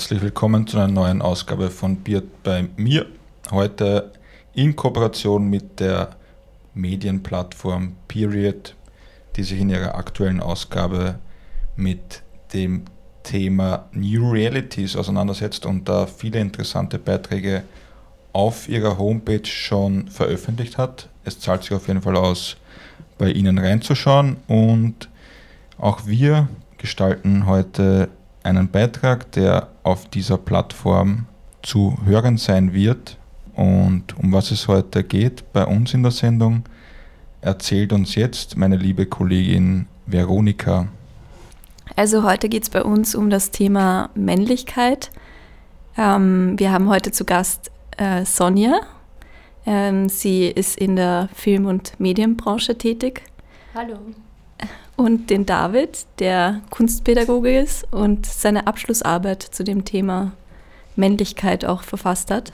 Herzlich willkommen zu einer neuen Ausgabe von Biert bei mir. Heute in Kooperation mit der Medienplattform Period, die sich in ihrer aktuellen Ausgabe mit dem Thema New Realities auseinandersetzt und da viele interessante Beiträge auf ihrer Homepage schon veröffentlicht hat. Es zahlt sich auf jeden Fall aus, bei Ihnen reinzuschauen und auch wir gestalten heute einen Beitrag, der auf dieser Plattform zu hören sein wird. Und um was es heute geht bei uns in der Sendung, erzählt uns jetzt meine liebe Kollegin Veronika. Also heute geht es bei uns um das Thema Männlichkeit. Ähm, wir haben heute zu Gast äh, Sonja. Ähm, sie ist in der Film- und Medienbranche tätig. Hallo. Und den David, der Kunstpädagoge ist und seine Abschlussarbeit zu dem Thema Männlichkeit auch verfasst hat.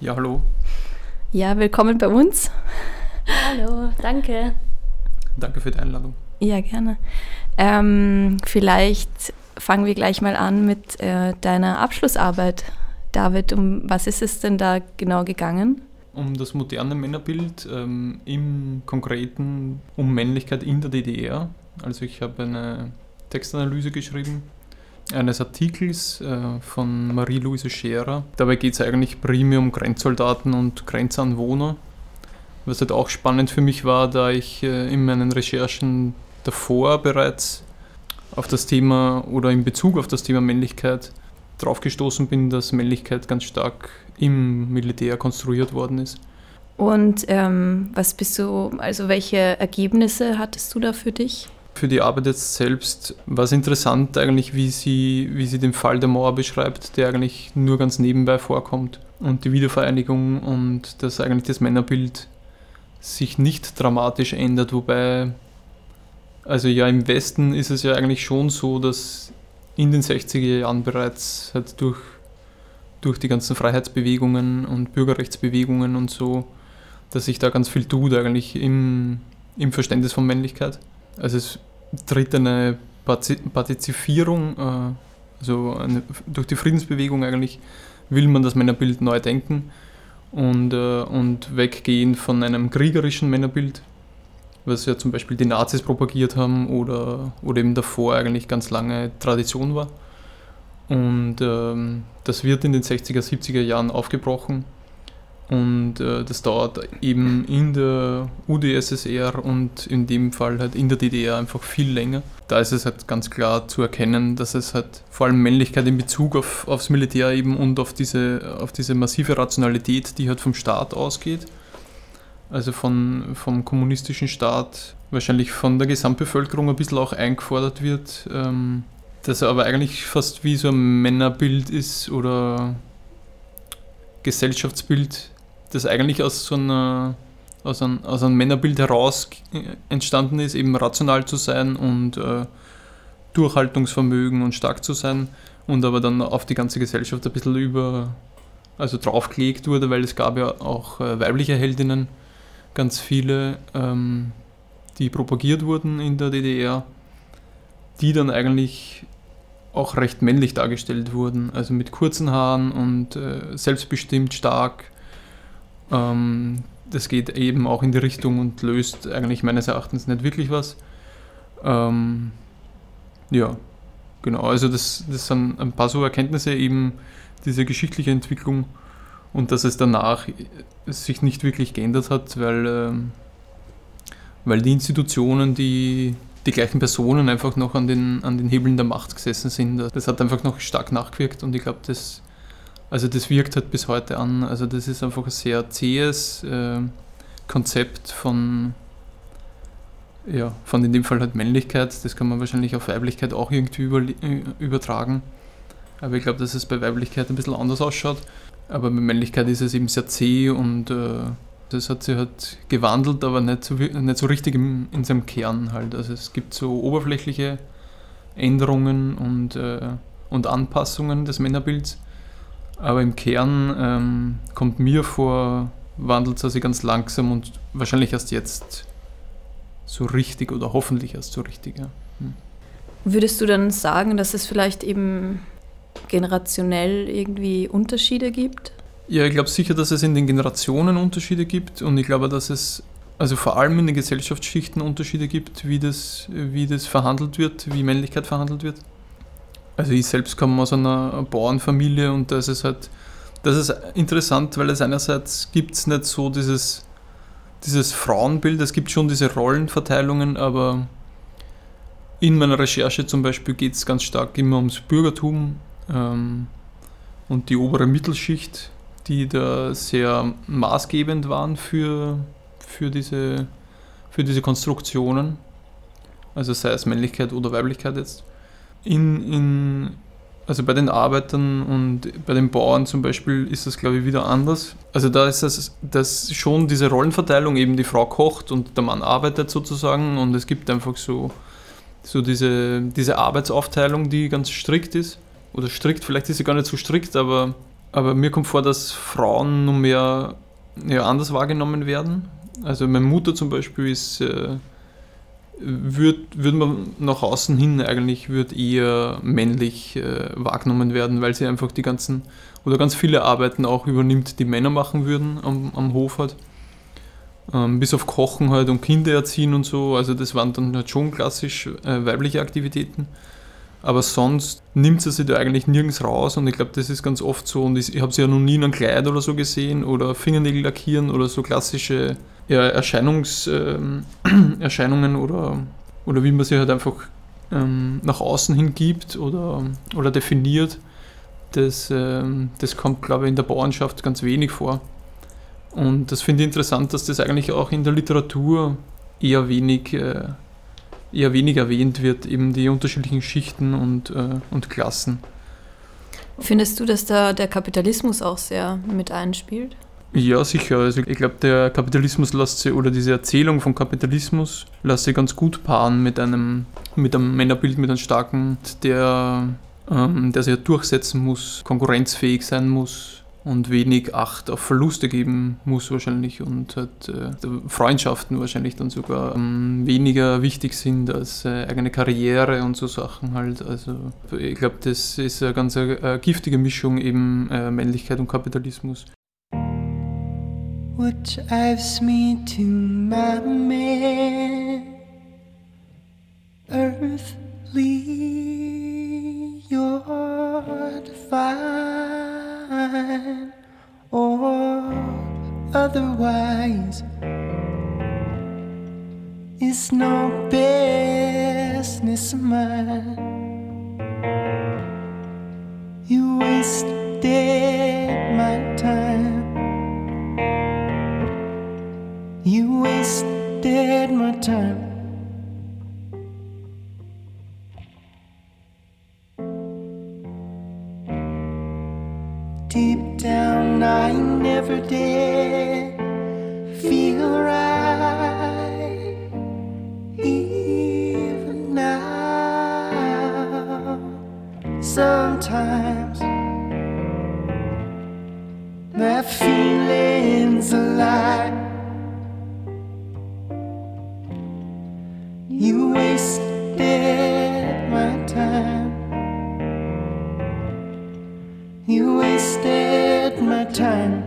Ja, hallo. Ja, willkommen bei uns. Hallo, danke. Danke für die Einladung. Ja, gerne. Ähm, vielleicht fangen wir gleich mal an mit äh, deiner Abschlussarbeit. David, um was ist es denn da genau gegangen? Um das moderne Männerbild, ähm, im Konkreten um Männlichkeit in der DDR. Also ich habe eine Textanalyse geschrieben eines Artikels äh, von Marie-Louise Scherer. Dabei geht es eigentlich primär um Grenzsoldaten und Grenzanwohner. Was halt auch spannend für mich war, da ich äh, in meinen Recherchen davor bereits auf das Thema oder in Bezug auf das Thema Männlichkeit drauf gestoßen bin, dass Männlichkeit ganz stark im Militär konstruiert worden ist. Und ähm, was bist du, also welche Ergebnisse hattest du da für dich? Für die Arbeit jetzt selbst war es interessant eigentlich, wie sie, wie sie den Fall der Mauer beschreibt, der eigentlich nur ganz nebenbei vorkommt. Und die Wiedervereinigung und dass eigentlich das Männerbild sich nicht dramatisch ändert, wobei, also ja, im Westen ist es ja eigentlich schon so, dass in den 60er Jahren bereits halt durch, durch die ganzen Freiheitsbewegungen und Bürgerrechtsbewegungen und so, dass sich da ganz viel tut eigentlich im, im Verständnis von Männlichkeit. Also es tritt eine Partizipierung, äh, also eine, durch die Friedensbewegung eigentlich will man das Männerbild neu denken und, äh, und weggehen von einem kriegerischen Männerbild, was ja zum Beispiel die Nazis propagiert haben oder, oder eben davor eigentlich ganz lange Tradition war. Und ähm, das wird in den 60er, 70er Jahren aufgebrochen und äh, das dauert eben in der UdSSR und in dem Fall halt in der DDR einfach viel länger. Da ist es halt ganz klar zu erkennen, dass es halt vor allem Männlichkeit in Bezug auf, aufs Militär eben und auf diese, auf diese massive Rationalität, die halt vom Staat ausgeht, also von, vom kommunistischen Staat, wahrscheinlich von der Gesamtbevölkerung ein bisschen auch eingefordert wird, ähm, dass er aber eigentlich fast wie so ein Männerbild ist oder Gesellschaftsbild, das eigentlich aus so einer aus einem, aus einem Männerbild heraus entstanden ist, eben rational zu sein und äh, Durchhaltungsvermögen und stark zu sein und aber dann auf die ganze Gesellschaft ein bisschen über, also draufgelegt wurde, weil es gab ja auch äh, weibliche Heldinnen, ganz viele, ähm, die propagiert wurden in der DDR, die dann eigentlich auch recht männlich dargestellt wurden, also mit kurzen Haaren und äh, selbstbestimmt stark ähm, das geht eben auch in die Richtung und löst eigentlich meines Erachtens nicht wirklich was. Ähm, ja, genau. Also das, das sind ein paar so Erkenntnisse eben diese geschichtliche Entwicklung und dass es danach sich nicht wirklich geändert hat, weil, ähm, weil die Institutionen, die die gleichen Personen einfach noch an den, an den Hebeln der Macht gesessen sind. Das hat einfach noch stark nachgewirkt und ich glaube, das also das wirkt halt bis heute an. Also das ist einfach ein sehr zähes äh, Konzept von, ja, von in dem Fall halt Männlichkeit. Das kann man wahrscheinlich auf Weiblichkeit auch irgendwie über, übertragen. Aber ich glaube, dass es bei Weiblichkeit ein bisschen anders ausschaut. Aber bei Männlichkeit ist es eben sehr zäh und äh, das hat sich halt gewandelt, aber nicht so, nicht so richtig im, in seinem Kern halt. Also es gibt so oberflächliche Änderungen und, äh, und Anpassungen des Männerbilds aber im Kern ähm, kommt mir vor, wandelt es sich ganz langsam und wahrscheinlich erst jetzt so richtig oder hoffentlich erst so richtig. Ja. Hm. Würdest du dann sagen, dass es vielleicht eben generationell irgendwie Unterschiede gibt? Ja, ich glaube sicher, dass es in den Generationen Unterschiede gibt und ich glaube, dass es also vor allem in den Gesellschaftsschichten Unterschiede gibt, wie das, wie das verhandelt wird, wie Männlichkeit verhandelt wird. Also ich selbst komme aus einer Bauernfamilie und da ist halt, das ist interessant, weil es einerseits gibt es nicht so dieses, dieses Frauenbild, es gibt schon diese Rollenverteilungen, aber in meiner Recherche zum Beispiel geht es ganz stark immer ums Bürgertum ähm, und die obere Mittelschicht, die da sehr maßgebend waren für, für, diese, für diese Konstruktionen. Also sei es Männlichkeit oder Weiblichkeit jetzt. In, in, also bei den Arbeitern und bei den Bauern zum Beispiel ist das, glaube ich, wieder anders. Also da ist das, das schon diese Rollenverteilung, eben die Frau kocht und der Mann arbeitet sozusagen und es gibt einfach so so diese, diese Arbeitsaufteilung, die ganz strikt ist. Oder strikt, vielleicht ist sie gar nicht so strikt, aber, aber mir kommt vor, dass Frauen nun mehr ja, anders wahrgenommen werden. Also meine Mutter zum Beispiel ist, äh, würde würd man nach außen hin eigentlich wird eher männlich äh, wahrgenommen werden, weil sie einfach die ganzen oder ganz viele Arbeiten auch übernimmt, die Männer machen würden am, am Hof halt. Ähm, bis auf Kochen halt und Kinder erziehen und so. Also das waren dann halt schon klassisch äh, weibliche Aktivitäten. Aber sonst nimmt sie sich da eigentlich nirgends raus und ich glaube, das ist ganz oft so. Und ich, habe sie ja noch nie in einem Kleid oder so gesehen oder Fingernägel lackieren oder so klassische ja, Erscheinungs, äh, Erscheinungen oder, oder wie man sie halt einfach ähm, nach außen hin gibt oder, oder definiert. Das, äh, das kommt, glaube ich, in der Bauernschaft ganz wenig vor. Und das finde ich interessant, dass das eigentlich auch in der Literatur eher wenig, äh, eher wenig erwähnt wird, eben die unterschiedlichen Schichten und, äh, und Klassen. Findest du, dass da der Kapitalismus auch sehr mit einspielt? Ja, sicher. Also ich glaube, der Kapitalismus lässt sich, oder diese Erzählung vom Kapitalismus lässt sich ganz gut paaren mit einem, mit einem Männerbild, mit einem starken, der, ähm, der sich ja durchsetzen muss, konkurrenzfähig sein muss, und wenig Acht auf Verluste geben muss wahrscheinlich und halt, äh, Freundschaften wahrscheinlich dann sogar ähm, weniger wichtig sind als äh, eigene Karriere und so Sachen halt. Also ich glaube, das ist eine ganz äh, giftige Mischung eben äh, Männlichkeit und Kapitalismus. What drives me to my man Earthly, you're divine or otherwise it's no business of mine. You wasted my time. You wasted my time. Deep down, I never did feel right. Even now, sometimes that feeling's a lie. You wasted my time. You wasted my time.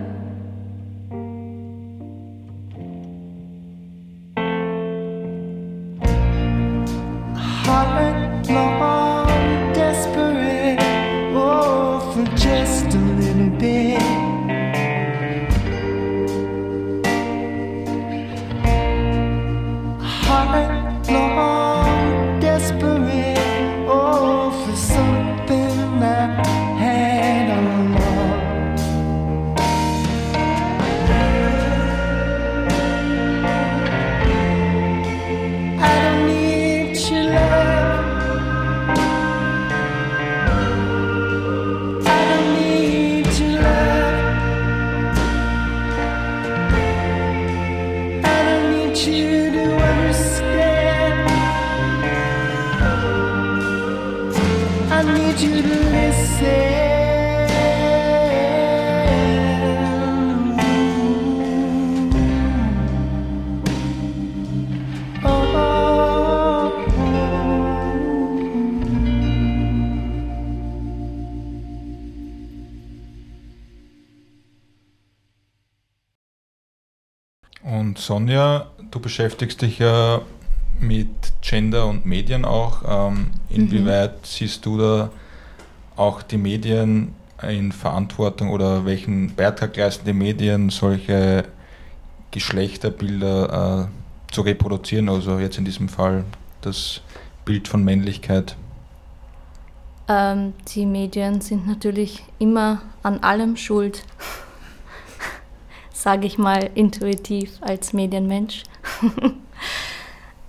Sonja, du beschäftigst dich ja mit Gender und Medien auch. Ähm, inwieweit mhm. siehst du da auch die Medien in Verantwortung oder welchen Beitrag leisten die Medien, solche Geschlechterbilder äh, zu reproduzieren? Also jetzt in diesem Fall das Bild von Männlichkeit. Ähm, die Medien sind natürlich immer an allem schuld, sage ich mal intuitiv als Medienmensch.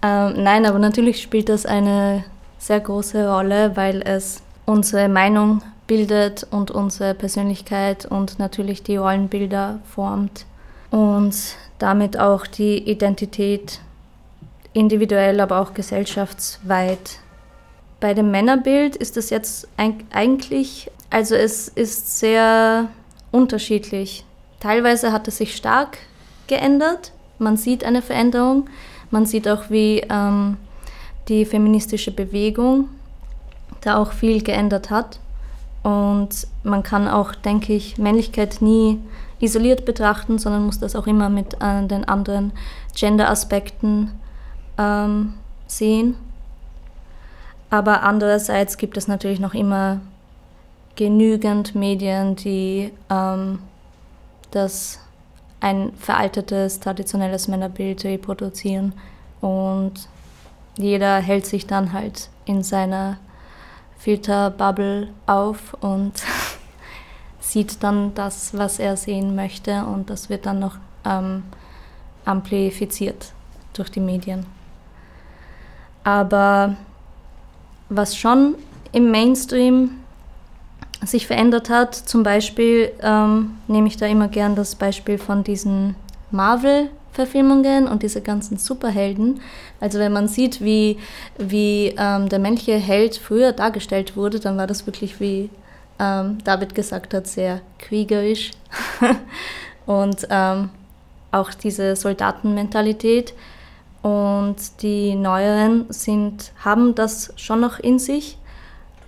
ähm, nein, aber natürlich spielt das eine sehr große Rolle, weil es unsere Meinung bildet und unsere Persönlichkeit und natürlich die Rollenbilder formt und damit auch die Identität individuell, aber auch gesellschaftsweit bei dem Männerbild ist es jetzt eigentlich, also es ist sehr unterschiedlich. Teilweise hat es sich stark geändert. Man sieht eine Veränderung. Man sieht auch, wie ähm, die feministische Bewegung da auch viel geändert hat. Und man kann auch, denke ich, Männlichkeit nie isoliert betrachten, sondern muss das auch immer mit äh, den anderen Gender-Aspekten ähm, sehen. Aber andererseits gibt es natürlich noch immer genügend Medien, die ähm, das ein veraltetes, traditionelles Männerbild reproduzieren. Und jeder hält sich dann halt in seiner Filterbubble auf und sieht dann das, was er sehen möchte. Und das wird dann noch ähm, amplifiziert durch die Medien. Aber was schon im Mainstream sich verändert hat, zum Beispiel ähm, nehme ich da immer gern das Beispiel von diesen Marvel-Verfilmungen und diese ganzen Superhelden. Also wenn man sieht, wie, wie ähm, der männliche Held früher dargestellt wurde, dann war das wirklich, wie ähm, David gesagt hat, sehr kriegerisch. und ähm, auch diese Soldatenmentalität. Und die neueren sind, haben das schon noch in sich,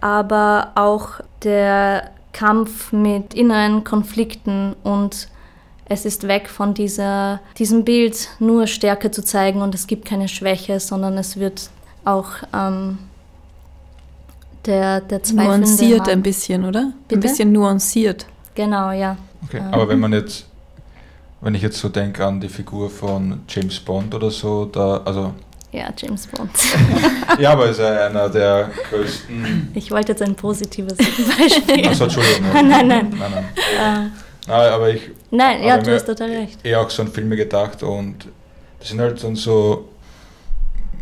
aber auch der Kampf mit inneren Konflikten und es ist weg von dieser, diesem Bild, nur Stärke zu zeigen und es gibt keine Schwäche, sondern es wird auch ähm, der, der Zweifelnde Nuanciert ein bisschen, oder? Bitte? Ein bisschen nuanciert. Genau, ja. Okay, ähm. aber wenn man jetzt wenn ich jetzt so denke an die Figur von James Bond oder so, da, also. Ja, James Bond. ja, aber ist er einer der größten. Ich wollte jetzt ein positives Beispiel. Achso, Entschuldigung. nein, nein. Nein, nein. nein. Uh, aber ich. Nein, ja, du hast total recht. Eher auch so an Filme gedacht und das sind halt dann so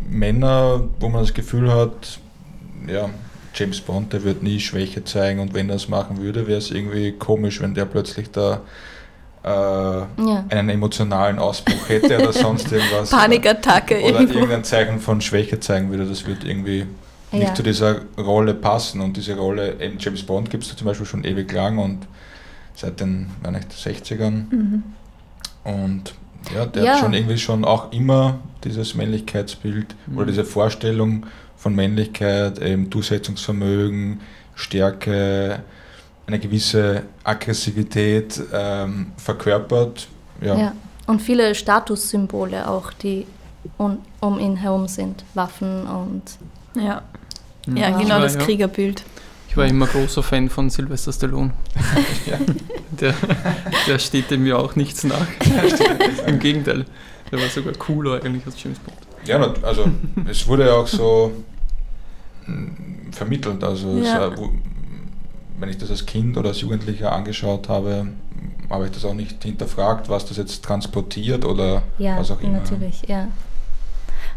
Männer, wo man das Gefühl hat, ja, James Bond, der wird nie Schwäche zeigen und wenn er es machen würde, wäre es irgendwie komisch, wenn der plötzlich da äh, ja. einen emotionalen Ausbruch hätte oder sonst irgendwas. Panikattacke oder, oder irgendein Zeichen von Schwäche zeigen würde. Das wird irgendwie ja. nicht zu dieser Rolle passen. Und diese Rolle in James Bond gibt es zum Beispiel schon ewig lang und seit den nicht, 60ern. Mhm. Und ja, der ja. hat schon irgendwie schon auch immer dieses Männlichkeitsbild mhm. oder diese Vorstellung von Männlichkeit, eben Durchsetzungsvermögen, Stärke, eine gewisse Aggressivität ähm, verkörpert. Ja. ja. Und viele Statussymbole auch, die um, um ihn herum sind. Waffen und. Ja, ja, genau war, das ja. Kriegerbild. Ich war immer großer Fan von Sylvester Stallone. ja. der, der steht dem ja auch nichts nach. Im Gegenteil, der war sogar cooler eigentlich als James Bond. Ja, also es wurde ja auch so hm, vermittelt. Also ja. es, wenn ich das als Kind oder als Jugendlicher angeschaut habe, habe ich das auch nicht hinterfragt, was das jetzt transportiert oder ja, was auch immer. Natürlich, ja.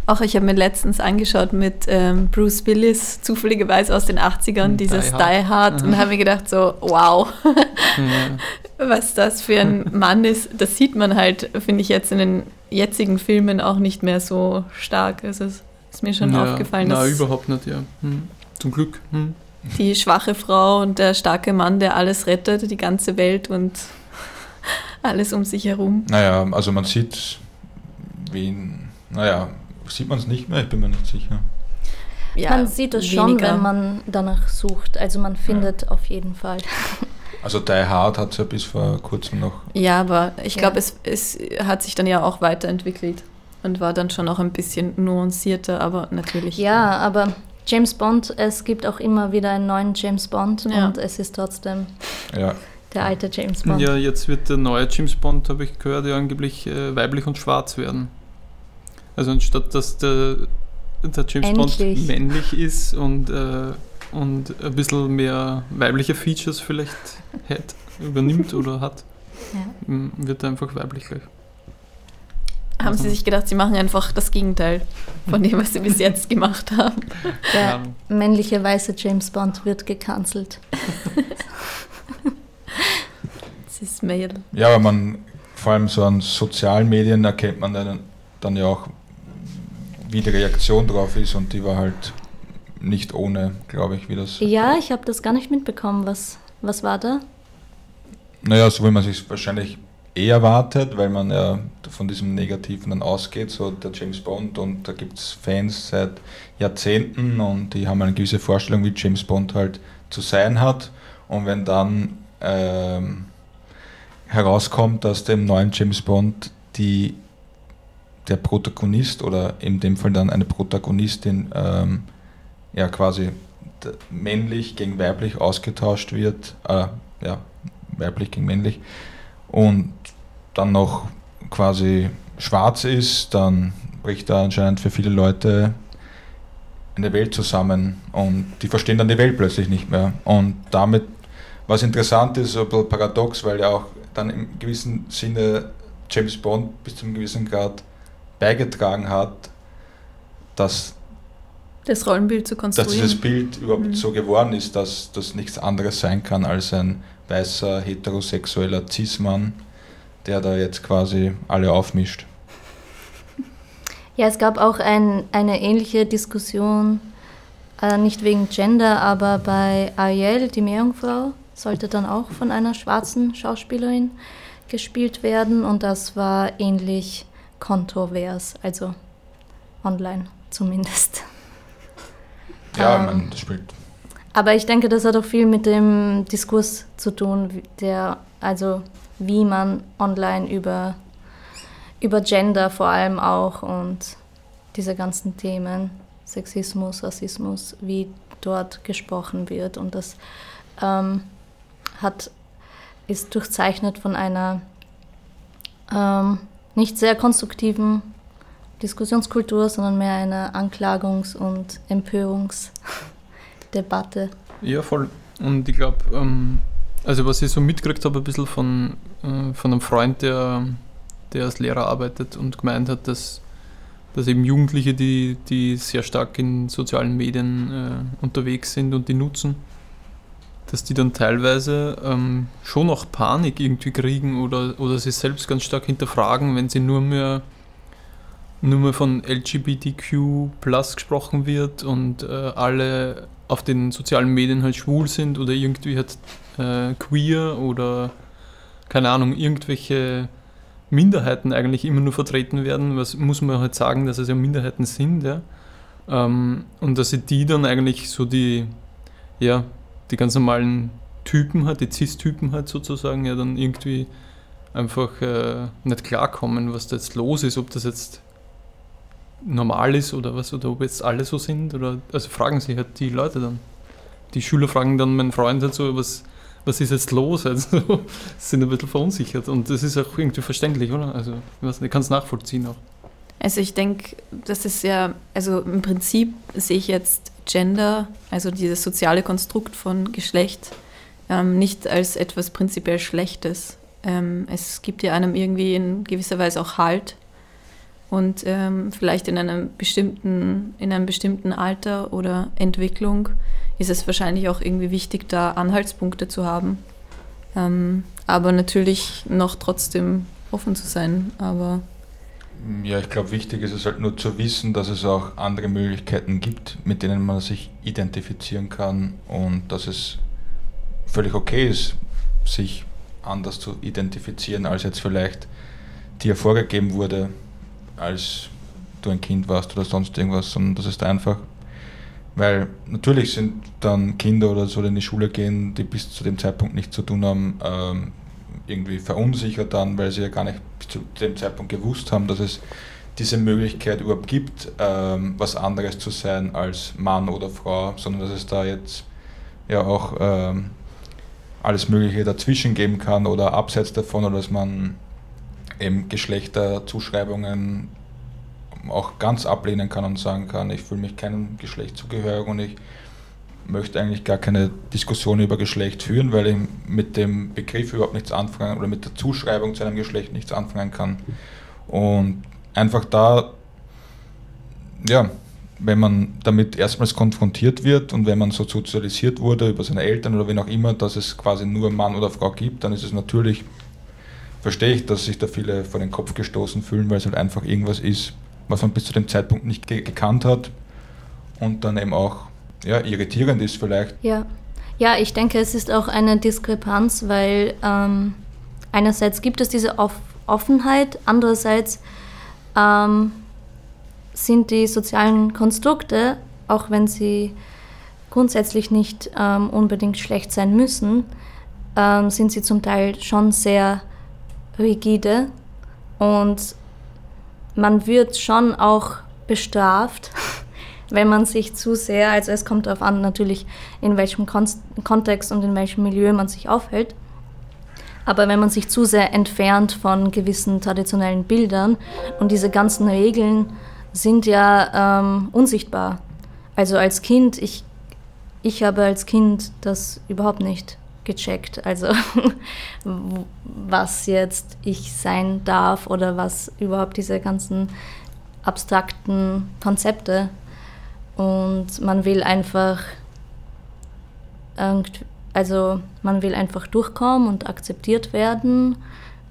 Auch ich habe mir letztens angeschaut mit ähm, Bruce Willis, zufälligerweise aus den 80ern, mhm, dieses Die Hard, Die Hard und habe mir gedacht so, wow, ja. was das für ein Mann ist. Das sieht man halt, finde ich jetzt in den jetzigen Filmen auch nicht mehr so stark. Also es ist mir schon ja, aufgefallen. Nein, überhaupt nicht, ja. Hm. Zum Glück. Hm die schwache Frau und der starke Mann, der alles rettet, die ganze Welt und alles um sich herum. Naja, also man sieht, wen, naja, sieht man es nicht mehr, ich bin mir nicht sicher. Ja, man sieht es schon, wenn man danach sucht. Also man findet ja. auf jeden Fall. Also Die Hard hat es ja bis vor kurzem noch. Ja, aber ich Ja. glaube, es, es hat sich dann ja auch weiterentwickelt und war dann schon auch ein bisschen nuancierter, aber natürlich. Ja, aber James Bond, es gibt auch immer wieder einen neuen James Bond Ja. und es ist trotzdem Ja, der alte James Bond. Ja, jetzt wird der neue James Bond, habe ich gehört, ja angeblich äh, weiblich und schwarz werden. Also anstatt dass der, der James Endlich. Bond männlich ist und, äh, und ein bisschen mehr weibliche Features vielleicht hat, übernimmt oder hat, Ja. wird er einfach weiblich gleich. Haben sie sich gedacht, sie machen einfach das Gegenteil von dem, was sie bis jetzt gemacht haben. Der männliche weiße James Bond wird gecancelt. Das ist Mail. ja, aber man, vor allem so an sozialen Medien erkennt man dann, dann ja auch, wie die Reaktion drauf ist und die war halt nicht ohne, glaube ich, wie das. Ja, ich habe das gar nicht mitbekommen. Was, was war da? Naja, so wie man sich wahrscheinlich eh erwartet, weil man ja von diesem Negativen dann ausgeht, so der James Bond und da gibt es Fans seit Jahrzehnten und die haben eine gewisse Vorstellung, wie James Bond halt zu sein hat. Und wenn dann ähm, herauskommt, dass dem neuen James Bond die, der Protagonist oder in dem Fall dann eine Protagonistin ähm, ja quasi männlich gegen weiblich ausgetauscht wird, äh, ja, weiblich gegen männlich und dann noch quasi schwarz ist, dann bricht da anscheinend für viele Leute eine Welt zusammen und die verstehen dann die Welt plötzlich nicht mehr. Und damit, was interessant ist, ein bisschen paradox, weil ja auch dann im gewissen Sinne James Bond bis zu einem gewissen Grad beigetragen hat, dass Das Rollenbild zu dass dieses konstruieren. Bild überhaupt Mhm. so geworden ist, dass das nichts anderes sein kann als ein weißer, heterosexueller Cis-Mann, der da jetzt quasi alle aufmischt. Ja, es gab auch ein, eine ähnliche Diskussion, äh, nicht wegen Gender, aber bei Ariel, die Meerjungfrau, sollte dann auch von einer schwarzen Schauspielerin gespielt werden und das war ähnlich kontrovers, also online zumindest. Ja, Ähm. meine, das spielt. Aber ich denke, das hat auch viel mit dem Diskurs zu tun, der, also wie man online über, über Gender vor allem auch und diese ganzen Themen, Sexismus, Rassismus, wie dort gesprochen wird. Und das ähm, hat, ist durchzeichnet von einer ähm, nicht sehr konstruktiven Diskussionskultur, sondern mehr einer Anklagungs- und Empörungsdebatte. Ja, voll. Und ich glaube, ähm, also was ich so mitgekriegt habe, ein bisschen von, äh, von einem Freund, der, der als Lehrer arbeitet und gemeint hat, dass, dass eben Jugendliche, die, die sehr stark in sozialen Medien äh, unterwegs sind und die nutzen, dass die dann teilweise ähm, schon auch Panik irgendwie kriegen oder, oder sich selbst ganz stark hinterfragen, wenn sie nur mehr nur mehr von LGBTQ gesprochen wird und äh, alle auf den sozialen Medien halt schwul sind oder irgendwie halt äh, queer oder keine Ahnung, irgendwelche Minderheiten eigentlich immer nur vertreten werden, was muss man halt sagen, dass es ja Minderheiten sind, ja. Ähm, und dass sie die dann eigentlich so die, ja, die ganz normalen Typen halt, die Cis-Typen halt sozusagen, ja dann irgendwie einfach äh, nicht klarkommen, was da jetzt los ist, ob das jetzt normal ist oder was, oder ob jetzt alle so sind, oder, also fragen sich halt die Leute dann. Die Schüler fragen dann meinen Freund halt so, was, was ist jetzt los? Also, sind ein bisschen verunsichert und das ist auch irgendwie verständlich, oder? Also, ich kann es nachvollziehen auch. Also ich denke, das ist ja, also im Prinzip sehe ich jetzt Gender, also dieses soziale Konstrukt von Geschlecht, ähm, nicht als etwas prinzipiell Schlechtes. Ähm, es gibt ja einem irgendwie in gewisser Weise auch Halt und ähm, vielleicht in einem bestimmten, in einem bestimmten Alter oder Entwicklung ist es wahrscheinlich auch irgendwie wichtig, da Anhaltspunkte zu haben. Ähm, aber natürlich noch trotzdem offen zu sein. Aber Ja, ich glaube, wichtig ist es halt nur zu wissen, dass es auch andere Möglichkeiten gibt, mit denen man sich identifizieren kann und dass es völlig okay ist, sich anders zu identifizieren, als jetzt vielleicht dir vorgegeben wurde, als du ein Kind warst oder sonst irgendwas, sondern dass es da einfach Weil natürlich sind dann Kinder oder so, die in die Schule gehen, die bis zu dem Zeitpunkt nichts zu tun haben, ähm, irgendwie verunsichert dann, weil sie ja gar nicht bis zu dem Zeitpunkt gewusst haben, dass es diese Möglichkeit überhaupt gibt, ähm, was anderes zu sein als Mann oder Frau, sondern dass es da jetzt ja auch ähm, alles Mögliche dazwischen geben kann oder abseits davon oder dass man eben Geschlechterzuschreibungen auch ganz ablehnen kann und sagen kann, ich fühle mich keinem Geschlecht zugehörig und ich möchte eigentlich gar keine Diskussion über Geschlecht führen, weil ich mit dem Begriff überhaupt nichts anfangen oder mit der Zuschreibung zu einem Geschlecht nichts anfangen kann. Und einfach da, ja, wenn man damit erstmals konfrontiert wird und wenn man so sozialisiert wurde über seine Eltern oder wen auch immer, dass es quasi nur Mann oder Frau gibt, dann ist es natürlich, verstehe ich, dass sich da viele vor den Kopf gestoßen fühlen, weil es halt einfach irgendwas ist, was man bis zu dem Zeitpunkt nicht ge gekannt hat und dann eben auch ja, irritierend ist vielleicht. Ja. ja, ich denke, es ist auch eine Diskrepanz, weil ähm, einerseits gibt es diese Off Offenheit, andererseits ähm, sind die sozialen Konstrukte, auch wenn sie grundsätzlich nicht ähm, unbedingt schlecht sein müssen, ähm, sind sie zum Teil schon sehr rigide und man wird schon auch bestraft, wenn man sich zu sehr, also es kommt darauf an natürlich, in welchem Kon Kontext und in welchem Milieu man sich aufhält, aber wenn man sich zu sehr entfernt von gewissen traditionellen Bildern und diese ganzen Regeln sind ja ähm, unsichtbar. Also als Kind, ich, ich habe als Kind das überhaupt nicht gecheckt. Also was jetzt ich sein darf oder was überhaupt diese ganzen abstrakten Konzepte. Und man will einfach also man will einfach durchkommen und akzeptiert werden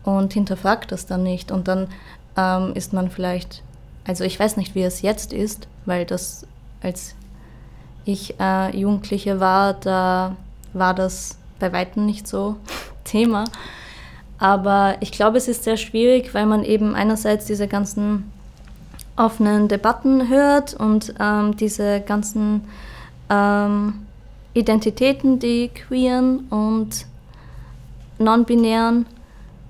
und hinterfragt das dann nicht. Und dann ähm, ist man vielleicht, also ich weiß nicht, wie es jetzt ist, weil das, als ich äh, Jugendliche war, da war das bei weitem nicht so Thema. Aber ich glaube, es ist sehr schwierig, weil man eben einerseits diese ganzen offenen Debatten hört und ähm, diese ganzen ähm, Identitäten, die queeren und non-binären.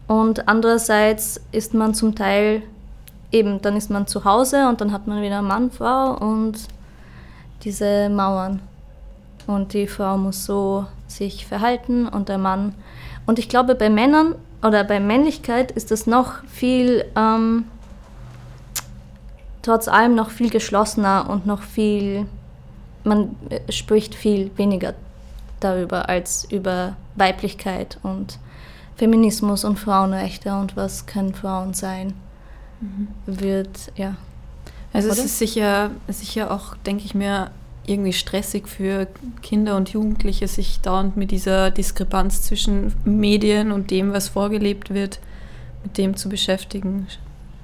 Und andererseits ist man zum Teil eben, dann ist man zu Hause und dann hat man wieder Mann, Frau und diese Mauern. Und die Frau muss so sich verhalten und der Mann. Und ich glaube, bei Männern oder bei Männlichkeit ist das noch viel, ähm, trotz allem noch viel geschlossener und noch viel man äh, spricht viel weniger darüber als über Weiblichkeit und Feminismus und Frauenrechte und was können Frauen sein, mhm. wird, ja. Also Oder? es ist sicher, sicher auch, denke ich mir, irgendwie stressig für Kinder und Jugendliche, sich dauernd mit dieser Diskrepanz zwischen Medien und dem, was vorgelebt wird, mit dem zu beschäftigen,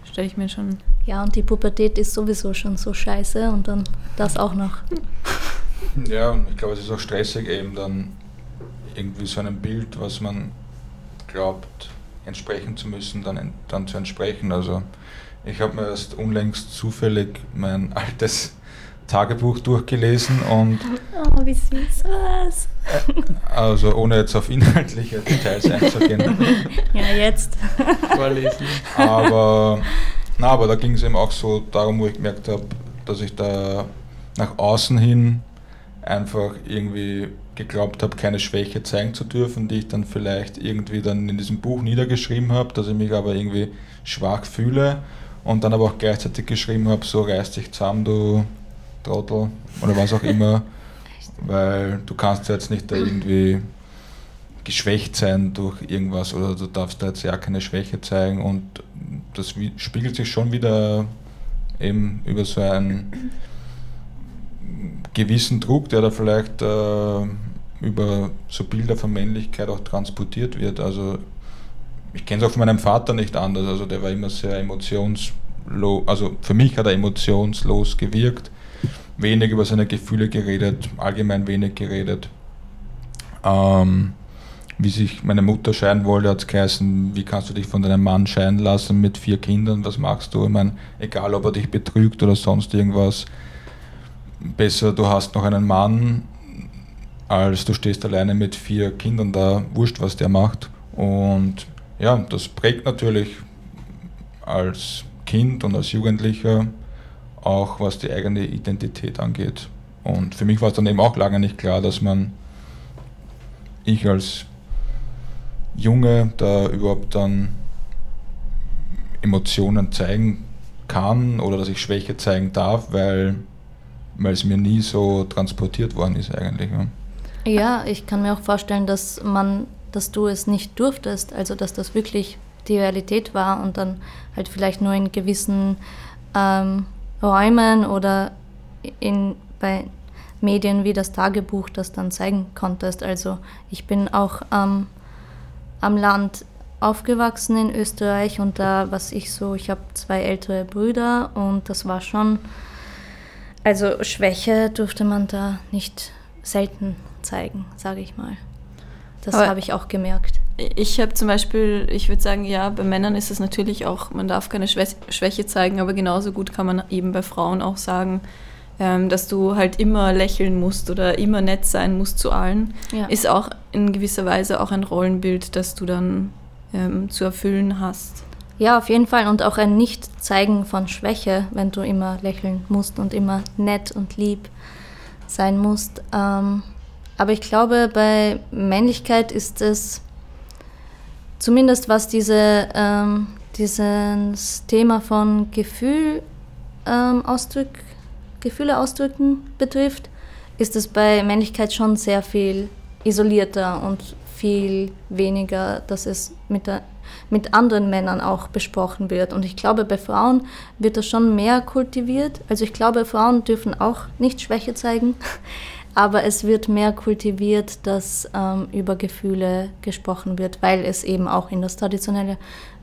stelle ich mir schon ja, und die Pubertät ist sowieso schon so scheiße und dann das auch noch. Ja, und ich glaube, es ist auch stressig, eben dann irgendwie so einem Bild, was man glaubt, entsprechen zu müssen, dann, dann zu entsprechen. Also ich habe mir erst unlängst zufällig mein altes Tagebuch durchgelesen und. Oh, wie süß was. Also ohne jetzt auf inhaltliche Details einzugehen. Ja, jetzt. Vorlesen. Aber na, aber da ging es eben auch so darum, wo ich gemerkt habe, dass ich da nach außen hin einfach irgendwie geglaubt habe, keine Schwäche zeigen zu dürfen, die ich dann vielleicht irgendwie dann in diesem Buch niedergeschrieben habe, dass ich mich aber irgendwie schwach fühle und dann aber auch gleichzeitig geschrieben habe, so reiß dich zusammen, du Trottel oder was auch immer, weil du kannst jetzt nicht da irgendwie geschwächt sein durch irgendwas oder du darfst da jetzt ja keine Schwäche zeigen und das spiegelt sich schon wieder eben über so einen gewissen Druck, der da vielleicht äh, über so Bilder von Männlichkeit auch transportiert wird. Also ich kenne es auch von meinem Vater nicht anders. Also der war immer sehr emotionslos, also für mich hat er emotionslos gewirkt, wenig über seine Gefühle geredet, allgemein wenig geredet. Ähm, wie sich meine Mutter scheiden wollte, hat es geheißen, wie kannst du dich von deinem Mann scheiden lassen mit vier Kindern, was machst du? Ich meine, egal ob er dich betrügt oder sonst irgendwas. besser, du hast noch einen Mann, als du stehst alleine mit vier Kindern da, wurscht, was der macht. Und ja, das prägt natürlich als Kind und als Jugendlicher auch, was die eigene Identität angeht. Und für mich war es dann eben auch lange nicht klar, dass man, ich als Junge, da überhaupt dann Emotionen zeigen kann oder dass ich Schwäche zeigen darf, weil, es mir nie so transportiert worden ist eigentlich. Ja. ja, ich kann mir auch vorstellen, dass man, dass du es nicht durftest, also dass das wirklich die Realität war und dann halt vielleicht nur in gewissen ähm, Räumen oder in, bei Medien wie das Tagebuch das dann zeigen konntest. Also ich bin auch ähm, am Land aufgewachsen in Österreich und da, was ich so, ich habe zwei ältere Brüder und das war schon, also Schwäche durfte man da nicht selten zeigen, sage ich mal. Das habe ich auch gemerkt. Ich habe zum Beispiel, ich würde sagen, ja, bei Männern ist es natürlich auch, man darf keine Schwäche zeigen, aber genauso gut kann man eben bei Frauen auch sagen, ähm, dass du halt immer lächeln musst oder immer nett sein musst zu allen, ja. ist auch in gewisser Weise auch ein Rollenbild, das du dann ähm, zu erfüllen hast. Ja, auf jeden Fall. Und auch ein Nicht-Zeigen von Schwäche, wenn du immer lächeln musst und immer nett und lieb sein musst. Ähm, aber ich glaube, bei Männlichkeit ist es, zumindest was diese, ähm, dieses Thema von Gefühl, ähm, Ausdruck, Gefühle ausdrücken betrifft, ist es bei Männlichkeit schon sehr viel isolierter und viel weniger, dass es mit, der, mit anderen Männern auch besprochen wird. Und ich glaube, bei Frauen wird das schon mehr kultiviert. Also ich glaube, Frauen dürfen auch nicht Schwäche zeigen, aber es wird mehr kultiviert, dass ähm, über Gefühle gesprochen wird, weil es eben auch in das traditionelle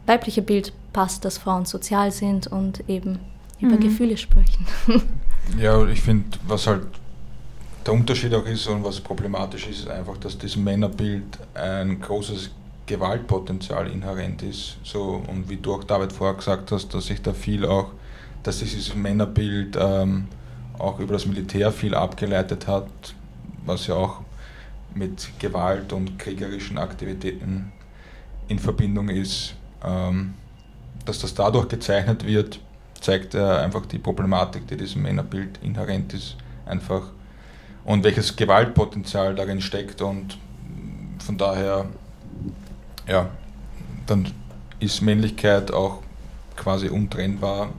weibliche Bild passt, dass Frauen sozial sind und eben über mhm. Gefühle sprechen. Ja, ich finde, was halt der Unterschied auch ist und was problematisch ist, ist einfach, dass diesem Männerbild ein großes Gewaltpotenzial inhärent ist. So, und wie du auch David vorher gesagt hast, dass sich da viel auch, dass dieses Männerbild ähm, auch über das Militär viel abgeleitet hat, was ja auch mit Gewalt und kriegerischen Aktivitäten in Verbindung ist, ähm, dass das dadurch gezeichnet wird, zeigt einfach die Problematik, die diesem Männerbild inhärent ist, einfach. Und welches Gewaltpotenzial darin steckt und von daher, ja, dann ist Männlichkeit auch quasi untrennbar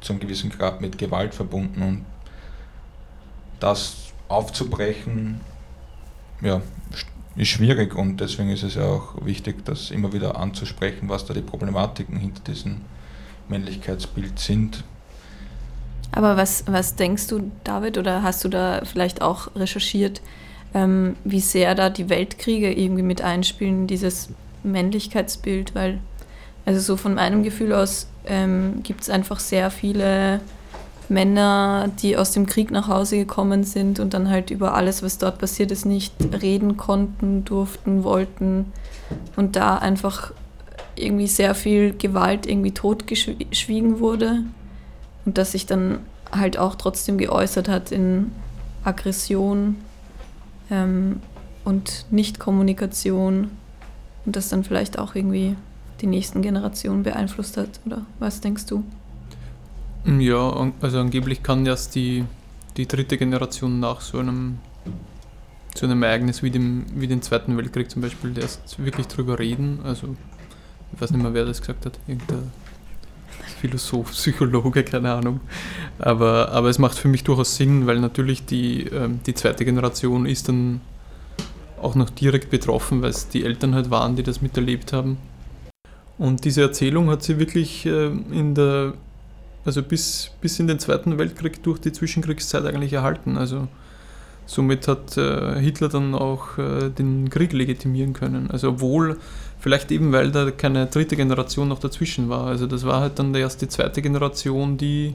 zum gewissen Grad mit Gewalt verbunden. Und das aufzubrechen, ja, ist schwierig. Und deswegen ist es ja auch wichtig, das immer wieder anzusprechen, was da die Problematiken hinter diesem Männlichkeitsbild sind. Aber was, was denkst du, David, oder hast du da vielleicht auch recherchiert, ähm, wie sehr da die Weltkriege irgendwie mit einspielen, dieses Männlichkeitsbild? Weil, also so von meinem Gefühl aus ähm, gibt es einfach sehr viele Männer, die aus dem Krieg nach Hause gekommen sind und dann halt über alles, was dort passiert ist, nicht reden konnten, durften, wollten und da einfach irgendwie sehr viel Gewalt irgendwie totgeschwiegen wurde und das sich dann halt auch trotzdem geäußert hat in Aggression ähm, und Nichtkommunikation und das dann vielleicht auch irgendwie die nächsten Generationen beeinflusst hat, oder was denkst du? Ja, also angeblich kann erst die, die dritte Generation nach so einem, so einem Ereignis wie dem, wie dem Zweiten Weltkrieg zum Beispiel erst wirklich drüber reden. Also ich weiß nicht mehr, wer das gesagt hat, irgendein Philosoph, Psychologe, keine Ahnung. Aber, aber es macht für mich durchaus Sinn, weil natürlich die, ähm, die zweite Generation ist dann auch noch direkt betroffen, weil es die Eltern halt waren, die das miterlebt haben. Und diese Erzählung hat sie wirklich äh, in der, also bis, bis in den Zweiten Weltkrieg durch die Zwischenkriegszeit eigentlich erhalten. Also somit hat äh, Hitler dann auch äh, den Krieg legitimieren können. Also obwohl Vielleicht eben, weil da keine dritte Generation noch dazwischen war. Also das war halt dann erst die zweite Generation, die,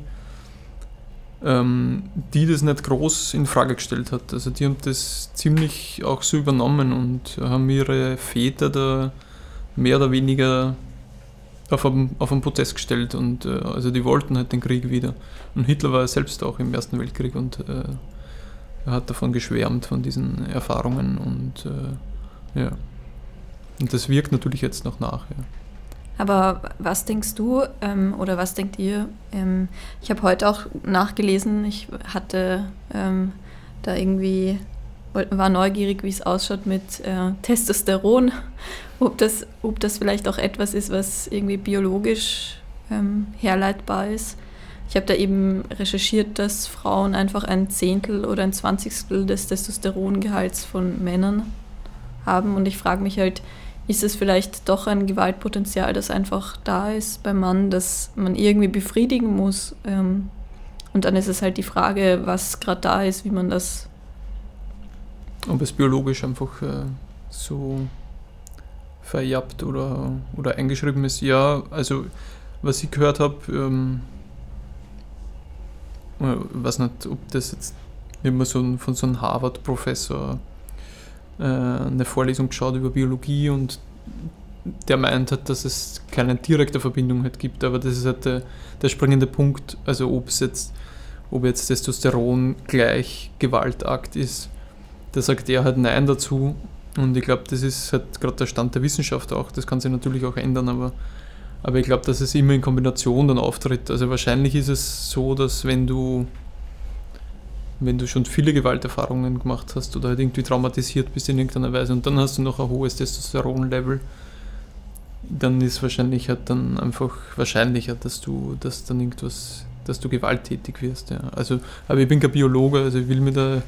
ähm, die das nicht groß in Frage gestellt hat. Also die haben das ziemlich auch so übernommen und haben ihre Väter da mehr oder weniger auf einen, auf einen Prozess gestellt und äh, also die wollten halt den Krieg wieder. Und Hitler war selbst auch im Ersten Weltkrieg und äh, er hat davon geschwärmt, von diesen Erfahrungen und äh, ja. Und das wirkt natürlich jetzt noch nach. Ja. Aber was denkst du ähm, oder was denkt ihr? Ähm, ich habe heute auch nachgelesen, ich hatte ähm, da irgendwie, war neugierig, wie es ausschaut mit äh, Testosteron, ob das, ob das vielleicht auch etwas ist, was irgendwie biologisch ähm, herleitbar ist. Ich habe da eben recherchiert, dass Frauen einfach ein Zehntel oder ein Zwanzigstel des Testosterongehalts von Männern haben und ich frage mich halt, ist es vielleicht doch ein Gewaltpotenzial, das einfach da ist beim Mann, das man irgendwie befriedigen muss. Ähm, und dann ist es halt die Frage, was gerade da ist, wie man das. Ob es biologisch einfach äh, so vererbt oder, oder eingeschrieben ist. Ja, also was ich gehört habe, ähm, äh, weiß nicht, ob das jetzt immer so von so einem Harvard-Professor äh, eine Vorlesung geschaut über Biologie und der meint hat, dass es keine direkte Verbindung halt gibt, aber das ist halt der, der springende Punkt, also ob es jetzt, ob jetzt Testosteron gleich Gewaltakt ist, da sagt er halt Nein dazu und ich glaube, das ist halt gerade der Stand der Wissenschaft auch, das kann sich natürlich auch ändern, aber, aber ich glaube, dass es immer in Kombination dann auftritt. Also wahrscheinlich ist es so, dass wenn du wenn du schon viele Gewalterfahrungen gemacht hast oder halt irgendwie traumatisiert bist in irgendeiner Weise und dann hast du noch ein hohes Testosteron-Level, dann ist wahrscheinlich halt dann einfach wahrscheinlicher, dass du, dass dann irgendwas, dass du gewalttätig wirst. Ja. Also, aber ich bin kein Biologe, also ich will mir da,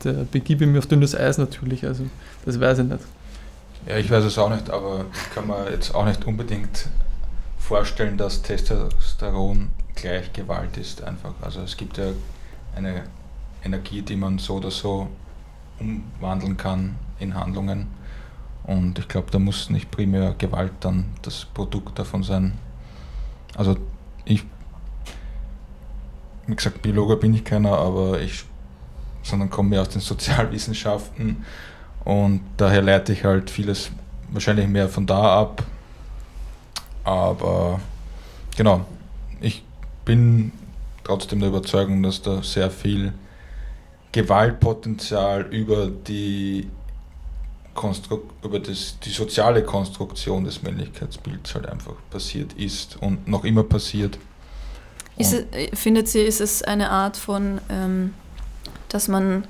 da begebe ich mich auf dünnes Eis natürlich, also das weiß ich nicht. Ja, ich weiß es auch nicht, aber ich kann mir jetzt auch nicht unbedingt vorstellen, dass Testosteron gleich Gewalt ist einfach. Also es gibt ja eine Energie, die man so oder so umwandeln kann in Handlungen. Und ich glaube, da muss nicht primär Gewalt dann das Produkt davon sein. Also ich, wie gesagt, Biologe bin ich keiner, aber ich, sondern komme mehr aus den Sozialwissenschaften und daher leite ich halt vieles wahrscheinlich mehr von da ab. Aber genau, ich bin trotzdem der Überzeugung, dass da sehr viel Gewaltpotenzial über die Konstru über das, die soziale Konstruktion des Männlichkeitsbilds halt einfach passiert ist und noch immer passiert. Ist es, äh, findet sie, ist es eine Art von, ähm, dass man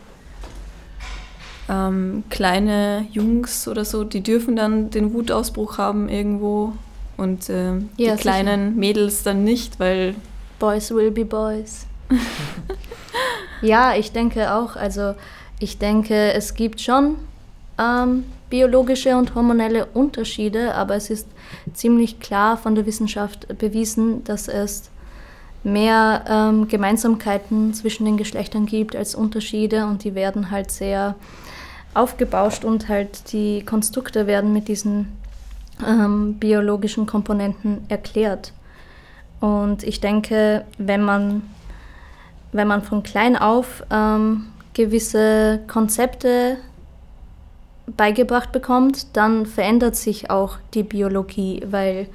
ähm, kleine Jungs oder so, die dürfen dann den Wutausbruch haben irgendwo und äh, ja, die kleinen sicher. Mädels dann nicht, weil... Boys will be boys. Ja, ich denke auch. Also ich denke, es gibt schon ähm, biologische und hormonelle Unterschiede, aber es ist ziemlich klar von der Wissenschaft bewiesen, dass es mehr ähm, Gemeinsamkeiten zwischen den Geschlechtern gibt als Unterschiede und die werden halt sehr aufgebauscht und halt die Konstrukte werden mit diesen ähm, biologischen Komponenten erklärt. Und ich denke, wenn man wenn man von klein auf ähm, gewisse Konzepte beigebracht bekommt, dann verändert sich auch die Biologie, weil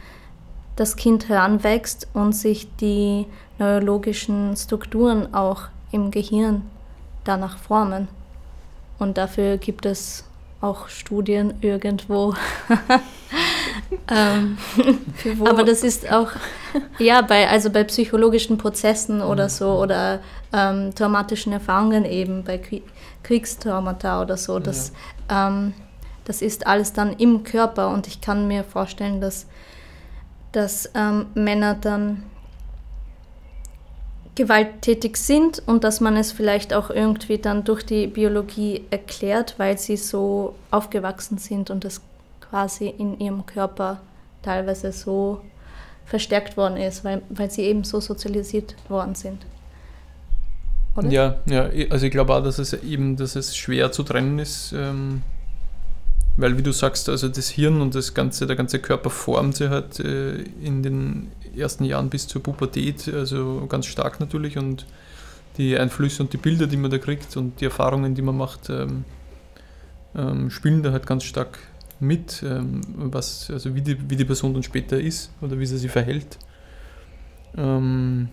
das Kind heranwächst und sich die neurologischen Strukturen auch im Gehirn danach formen. Und dafür gibt es auch Studien irgendwo. ähm, aber das ist auch, ja, bei, also bei psychologischen Prozessen oder so oder ähm, traumatischen Erfahrungen eben, bei Kriegstraumata oder so, das, ja. ähm, das ist alles dann im Körper und ich kann mir vorstellen, dass, dass ähm, Männer dann gewalttätig sind und dass man es vielleicht auch irgendwie dann durch die Biologie erklärt, weil sie so aufgewachsen sind und es quasi in ihrem Körper teilweise so verstärkt worden ist, weil, weil sie eben so sozialisiert worden sind. Oder? Ja, ja, also ich glaube auch, dass es eben, dass es schwer zu trennen ist, ähm, weil wie du sagst, also das Hirn und das ganze, der ganze Körper formt sich halt äh, in den ersten Jahren bis zur Pubertät, also ganz stark natürlich und die Einflüsse und die Bilder, die man da kriegt und die Erfahrungen, die man macht, ähm, ähm, spielen da halt ganz stark mit, ähm, was, also wie die, wie die Person dann später ist oder wie sie sich verhält. Ähm,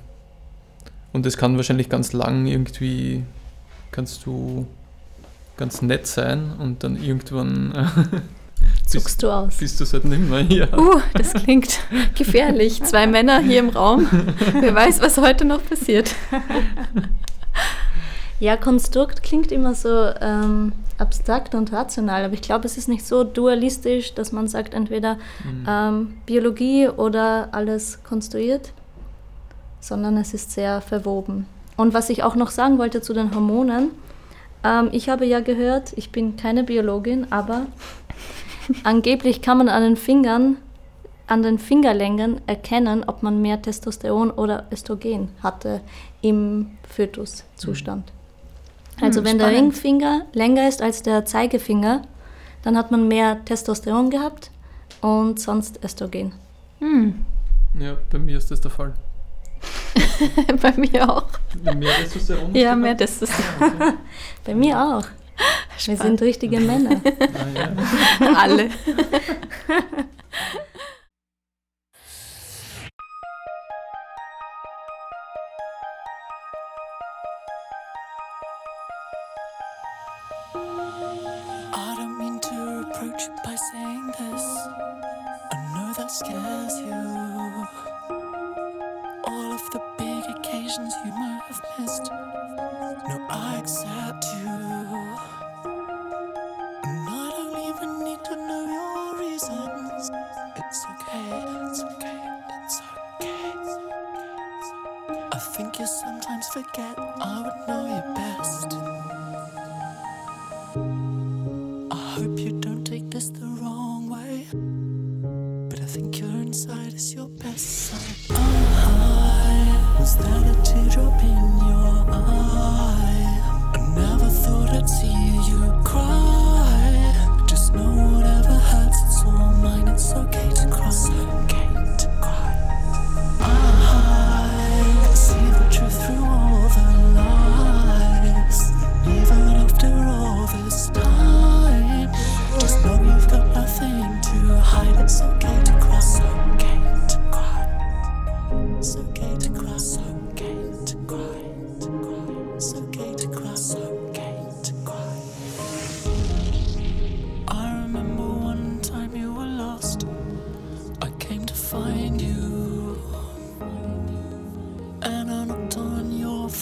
und es kann wahrscheinlich ganz lang irgendwie, kannst du ganz nett sein und dann irgendwann zuckst du aus. Bist du es halt mehr, ja. Uh, das klingt gefährlich. Zwei Männer hier im Raum. Wer weiß, was heute noch passiert. Ja, Konstrukt klingt immer so ähm, abstrakt und rational, aber ich glaube, es ist nicht so dualistisch, dass man sagt, entweder mhm. ähm, Biologie oder alles konstruiert, sondern es ist sehr verwoben. Und was ich auch noch sagen wollte zu den Hormonen, ähm, ich habe ja gehört, ich bin keine Biologin, aber angeblich kann man an den Fingern, an den Fingerlängen erkennen, ob man mehr Testosteron oder Östrogen hatte im Fötuszustand. Mhm. Also hm, wenn der Ringfinger länger ist als der Zeigefinger, dann hat man mehr Testosteron gehabt und sonst Östrogen. Hm. Ja, bei mir ist das der Fall. bei mir auch. Mehr Testosteron? Ja, mehr Testosteron. Okay. bei mir auch. Wir sind richtige Männer. Ah, ja. Alle.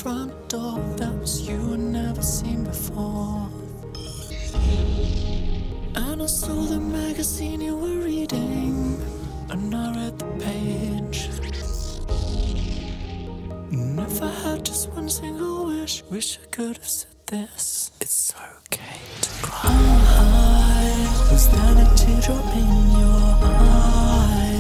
front door that was you had never seen before. And I saw the magazine you were reading, and I read the page. And if I had just one single wish, wish I could have said this. It's okay to cry. I was then a teardrop in your eye.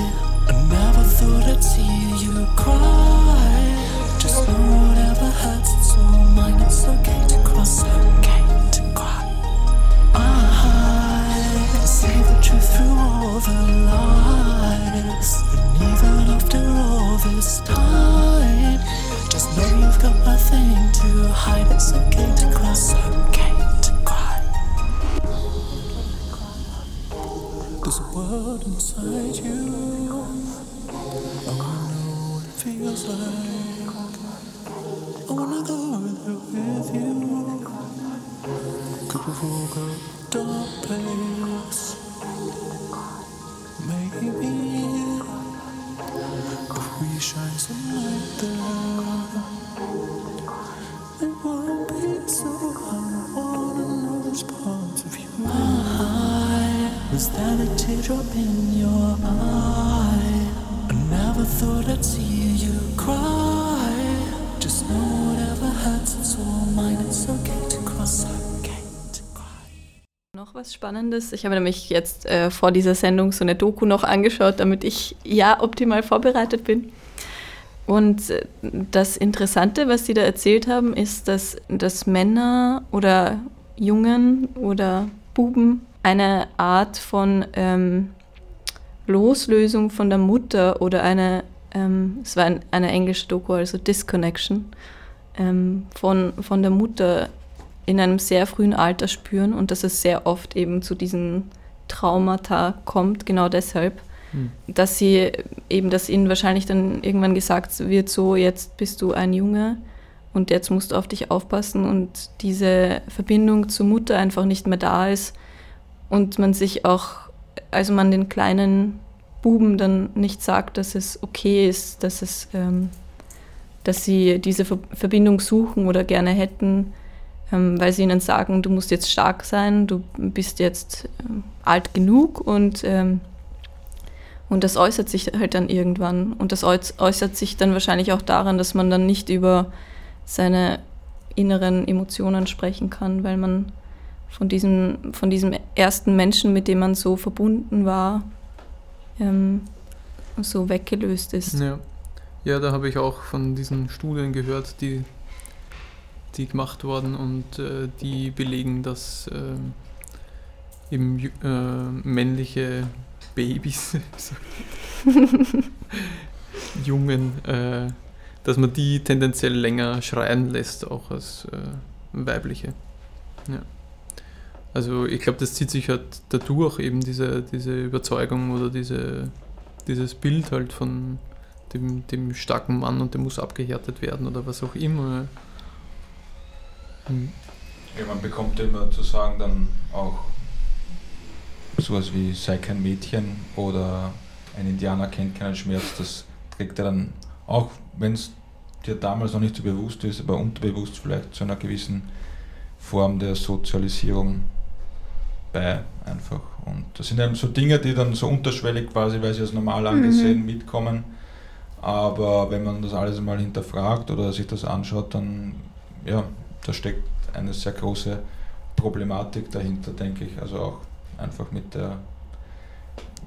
I never thought I'd see you cry. Just know never hurts, it's all mine. It's okay to cross, okay to cry. I see the truth through all the lies. And even after all this time, just know you've got nothing to hide. It's okay to cross, okay to cry. There's a world inside you. I know what it feels like. I wanna go with you. Go go dark place. Maybe if we shine some light there, it won't be so hard on those parts of you. My heart was that a teardrop in your eye. I never thought I'd see you cry. Spannendes. Ich habe nämlich jetzt äh, vor dieser Sendung so eine Doku noch angeschaut, damit ich ja optimal vorbereitet bin. Und äh, das Interessante, was Sie da erzählt haben, ist, dass, dass Männer oder Jungen oder Buben eine Art von ähm, Loslösung von der Mutter oder eine, ähm, es war ein, eine englische Doku, also Disconnection, ähm, von, von der Mutter in einem sehr frühen Alter spüren und dass es sehr oft eben zu diesen Traumata kommt, genau deshalb. Hm. Dass sie eben, dass ihnen wahrscheinlich dann irgendwann gesagt wird, so jetzt bist du ein Junge und jetzt musst du auf dich aufpassen und diese Verbindung zur Mutter einfach nicht mehr da ist und man sich auch, also man den kleinen Buben dann nicht sagt, dass es okay ist, dass es, ähm, dass sie diese Verbindung suchen oder gerne hätten, ähm, weil sie ihnen sagen, du musst jetzt stark sein, du bist jetzt ähm, alt genug und ähm, und das äußert sich halt dann irgendwann. Und das äußert sich dann wahrscheinlich auch daran, dass man dann nicht über seine inneren Emotionen sprechen kann, weil man von diesem, von diesem ersten Menschen, mit dem man so verbunden war, ähm, so weggelöst ist. Ja, ja da habe ich auch von diesen Studien gehört, die, die gemacht wurden und äh, die belegen, dass äh, eben äh, männliche Babys, Jungen, äh, dass man die tendenziell länger schreien lässt, auch als äh, weibliche. Ja. Also ich glaube, das zieht sich halt dadurch eben diese, diese Überzeugung oder diese, dieses Bild halt von dem, dem starken Mann und der muss abgehärtet werden oder was auch immer. Hm. Ja, man bekommt immer zu sagen dann auch sowas wie sei kein Mädchen oder ein Indianer kennt keinen Schmerz, das trägt er dann auch, wenn es dir damals noch nicht so bewusst ist, aber unterbewusst vielleicht zu einer gewissen Form der Sozialisierung bei einfach. Und das sind eben so Dinge, die dann so unterschwellig quasi, weil sie als normal angesehen mhm. mitkommen. Aber wenn man das alles mal hinterfragt oder sich das anschaut, dann ja, da steckt eine sehr große Problematik dahinter, denke ich. Also auch einfach mit der,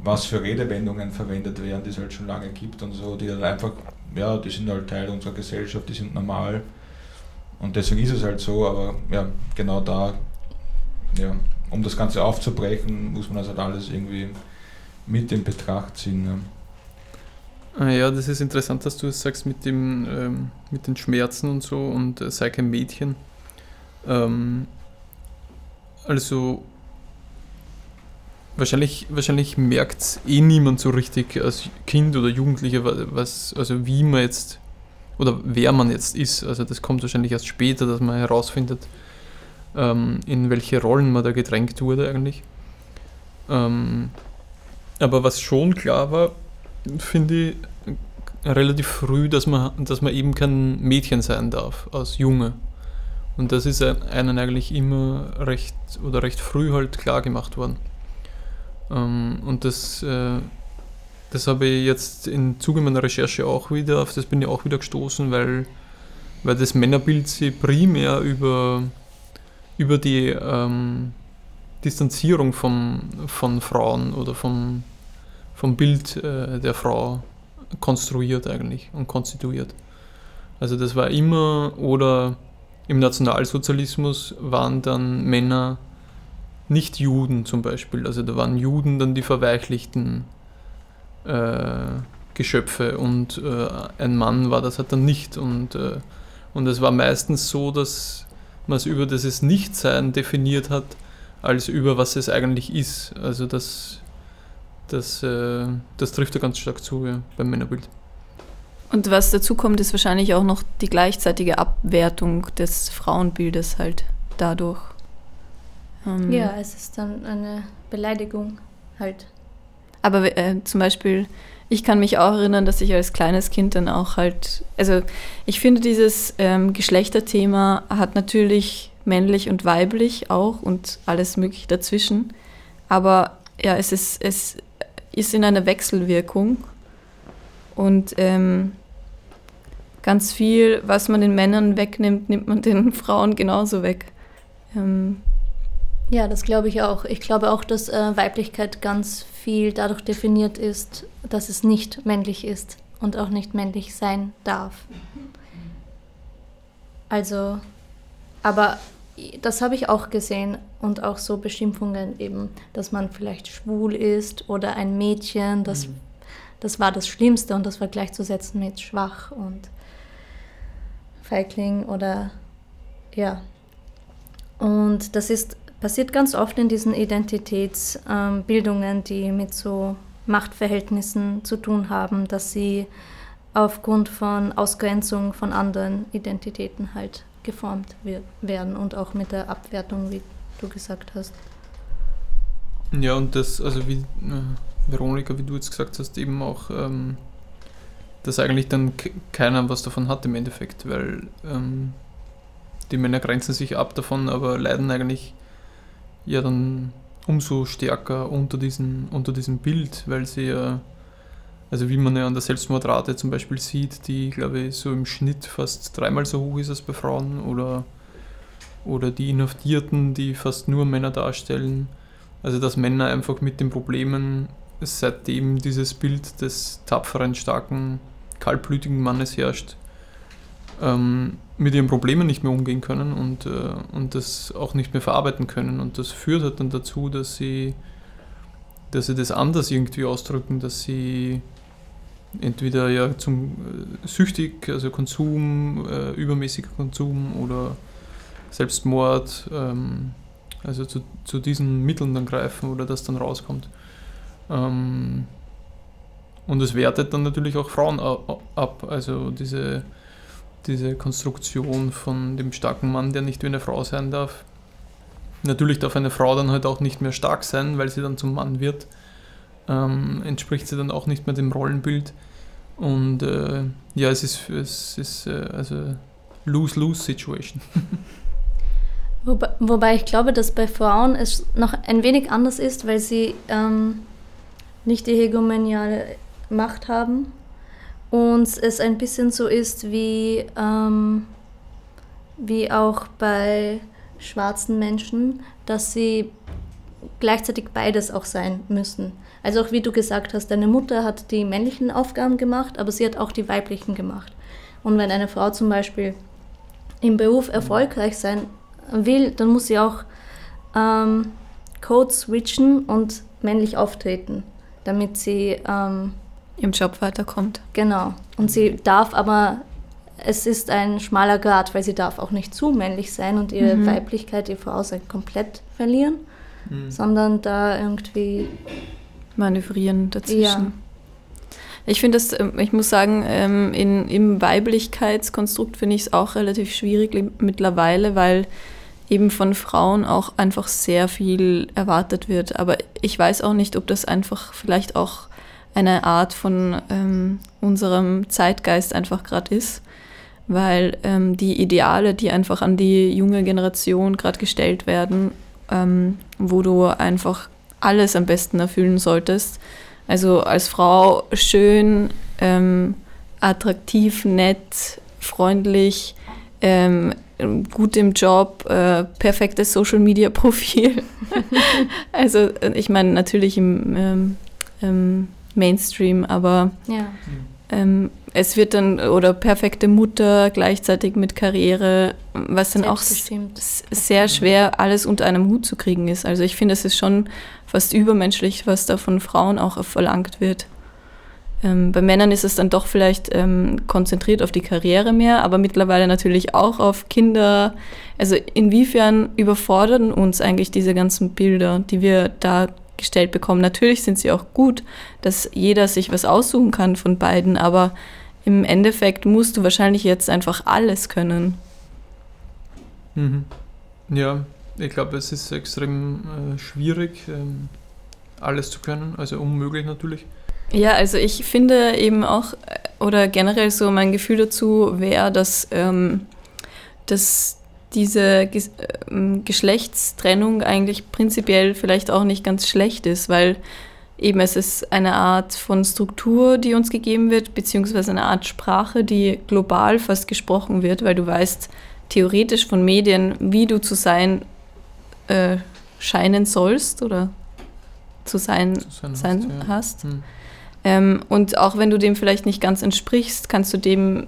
was für Redewendungen verwendet werden, die es halt schon lange gibt und so, die halt einfach, ja, die sind halt Teil unserer Gesellschaft, die sind normal. Und deswegen ist es halt so, aber ja, genau da, ja, um das Ganze aufzubrechen, muss man das halt alles irgendwie mit in Betracht ziehen. Ja. Ah ja, das ist interessant, dass du es sagst mit, dem, ähm, mit den Schmerzen und so und äh, sei kein Mädchen. Ähm, also wahrscheinlich, wahrscheinlich merkt es eh niemand so richtig als Kind oder Jugendlicher, was, also wie man jetzt oder wer man jetzt ist. Also das kommt wahrscheinlich erst später, dass man herausfindet, ähm, in welche Rollen man da gedrängt wurde eigentlich. Ähm, aber was schon klar war, finde ich relativ früh, dass man, dass man eben kein Mädchen sein darf als Junge. Und das ist einem eigentlich immer recht oder recht früh halt klar gemacht worden. Ähm, und das, äh, das habe ich jetzt im Zuge meiner Recherche auch wieder, auf das bin ich auch wieder gestoßen, weil, weil das Männerbild sich primär über über die ähm, Distanzierung vom, von Frauen oder vom, vom Bild äh, der Frau konstruiert eigentlich und konstituiert. Also das war immer, oder im Nationalsozialismus waren dann Männer nicht Juden zum Beispiel. Also da waren Juden dann die verweichlichten äh, Geschöpfe und äh, ein Mann war das halt dann nicht. Und, äh, und es war meistens so, dass man es über dieses Nichtsein definiert hat, als über was es eigentlich ist. Also das, das, äh, das trifft ja ganz stark zu ja, beim Männerbild. Und was dazu kommt, ist wahrscheinlich auch noch die gleichzeitige Abwertung des Frauenbildes halt dadurch. Ähm ja, es ist dann eine Beleidigung halt. Aber äh, zum Beispiel ich kann mich auch erinnern, dass ich als kleines Kind dann auch halt, also ich finde dieses ähm, Geschlechterthema hat natürlich männlich und weiblich auch und alles mögliche dazwischen. Aber ja, es ist, es ist in einer Wechselwirkung und ähm, ganz viel, was man den Männern wegnimmt, nimmt man den Frauen genauso weg. Ähm, ja, das glaube ich auch. Ich glaube auch, dass äh, Weiblichkeit ganz viel dadurch definiert ist, dass es nicht männlich ist und auch nicht männlich sein darf. Also, aber das habe ich auch gesehen und auch so Beschimpfungen eben, dass man vielleicht schwul ist oder ein Mädchen, das, mhm. das war das Schlimmste und das war gleichzusetzen mit schwach und Feigling oder ja. Und das ist passiert ganz oft in diesen Identitätsbildungen, ähm, die mit so Machtverhältnissen zu tun haben, dass sie aufgrund von Ausgrenzung von anderen Identitäten halt geformt werden und auch mit der Abwertung, wie du gesagt hast. Ja, und das, also wie äh, Veronika, wie du jetzt gesagt hast, eben auch, ähm, dass eigentlich dann keiner was davon hat im Endeffekt, weil ähm, die Männer grenzen sich ab davon, aber leiden eigentlich ja dann umso stärker unter, diesen, unter diesem Bild, weil sie ja, also wie man ja an der Selbstmordrate zum Beispiel sieht, die glaube ich so im Schnitt fast dreimal so hoch ist als bei Frauen oder, oder die Inhaftierten, die fast nur Männer darstellen. Also dass Männer einfach mit den Problemen, seitdem dieses Bild des tapferen, starken, kaltblütigen Mannes herrscht, ähm, mit ihren Problemen nicht mehr umgehen können und, äh, und das auch nicht mehr verarbeiten können. Und das führt halt dann dazu, dass sie, dass sie das anders irgendwie ausdrücken, dass sie entweder ja zum äh, süchtig, also Konsum, äh, übermäßiger Konsum oder Selbstmord, ähm, also zu, zu diesen Mitteln dann greifen oder das dann rauskommt. Ähm, und es wertet dann natürlich auch Frauen ab, also diese diese Konstruktion von dem starken Mann, der nicht wie eine Frau sein darf. Natürlich darf eine Frau dann halt auch nicht mehr stark sein, weil sie dann zum Mann wird. Ähm, entspricht sie dann auch nicht mehr dem Rollenbild. Und äh, ja, es ist, es ist äh, also Lose-Lose-Situation. Wobei, wobei, ich glaube, dass bei Frauen es noch ein wenig anders ist, weil sie ähm, nicht die hegemoniale Macht haben und es ein bisschen so ist wie, ähm, wie auch bei schwarzen Menschen, dass sie gleichzeitig beides auch sein müssen. Also auch wie du gesagt hast, deine Mutter hat die männlichen Aufgaben gemacht, aber sie hat auch die weiblichen gemacht. Und wenn eine Frau zum Beispiel im Beruf erfolgreich sein will, dann muss sie auch ähm, Code switchen und männlich auftreten, damit sie ähm, im Job weiterkommt. Genau. Und sie darf aber, es ist ein schmaler Grad, weil sie darf auch nicht zu männlich sein und ihre mhm. Weiblichkeit, ihr Frausein komplett verlieren, mhm. sondern da irgendwie manövrieren dazwischen. Ja. Ich finde das, ähm, ich muss sagen, ähm, in, im Weiblichkeitskonstrukt finde ich es auch relativ schwierig mittlerweile, weil eben von Frauen auch einfach sehr viel erwartet wird. Aber ich weiß auch nicht, ob das einfach vielleicht auch eine Art von ähm, unserem Zeitgeist einfach gerade ist, weil ähm, die Ideale, die einfach an die junge Generation gerade gestellt werden, ähm, wo du einfach alles am besten erfüllen solltest, also als Frau schön, ähm, attraktiv, nett, freundlich, ähm, gut im Job, äh, perfektes Social-Media-Profil. also ich meine natürlich im ähm, Mainstream, aber ja. ähm, es wird dann, oder perfekte Mutter gleichzeitig mit Karriere, was dann auch sehr schwer alles unter einem Hut zu kriegen ist. Also ich finde, es ist schon fast übermenschlich, was da von Frauen auch verlangt wird. Ähm, bei Männern ist es dann doch vielleicht ähm, konzentriert auf die Karriere mehr, aber mittlerweile natürlich auch auf Kinder. Also inwiefern überfordern uns eigentlich diese ganzen Bilder, die wir da gestellt bekommen. Natürlich sind sie auch gut, dass jeder sich was aussuchen kann von beiden, aber im Endeffekt musst du wahrscheinlich jetzt einfach alles können. Mhm. Ja, ich glaube, es ist extrem äh, schwierig, ähm, alles zu können, also unmöglich natürlich. Ja, also ich finde eben auch, äh, oder generell so mein Gefühl dazu wäre, dass, ähm, dass diese ähm, Geschlechtstrennung eigentlich prinzipiell vielleicht auch nicht ganz schlecht ist, weil eben es ist eine Art von Struktur, die uns gegeben wird, beziehungsweise eine Art Sprache, die global fast gesprochen wird, weil du weißt theoretisch von Medien, wie du zu sein äh, scheinen sollst oder zu sein, zu sein, sein hast. Hast. Hm. Ähm, und auch wenn du dem vielleicht nicht ganz entsprichst, kannst du dem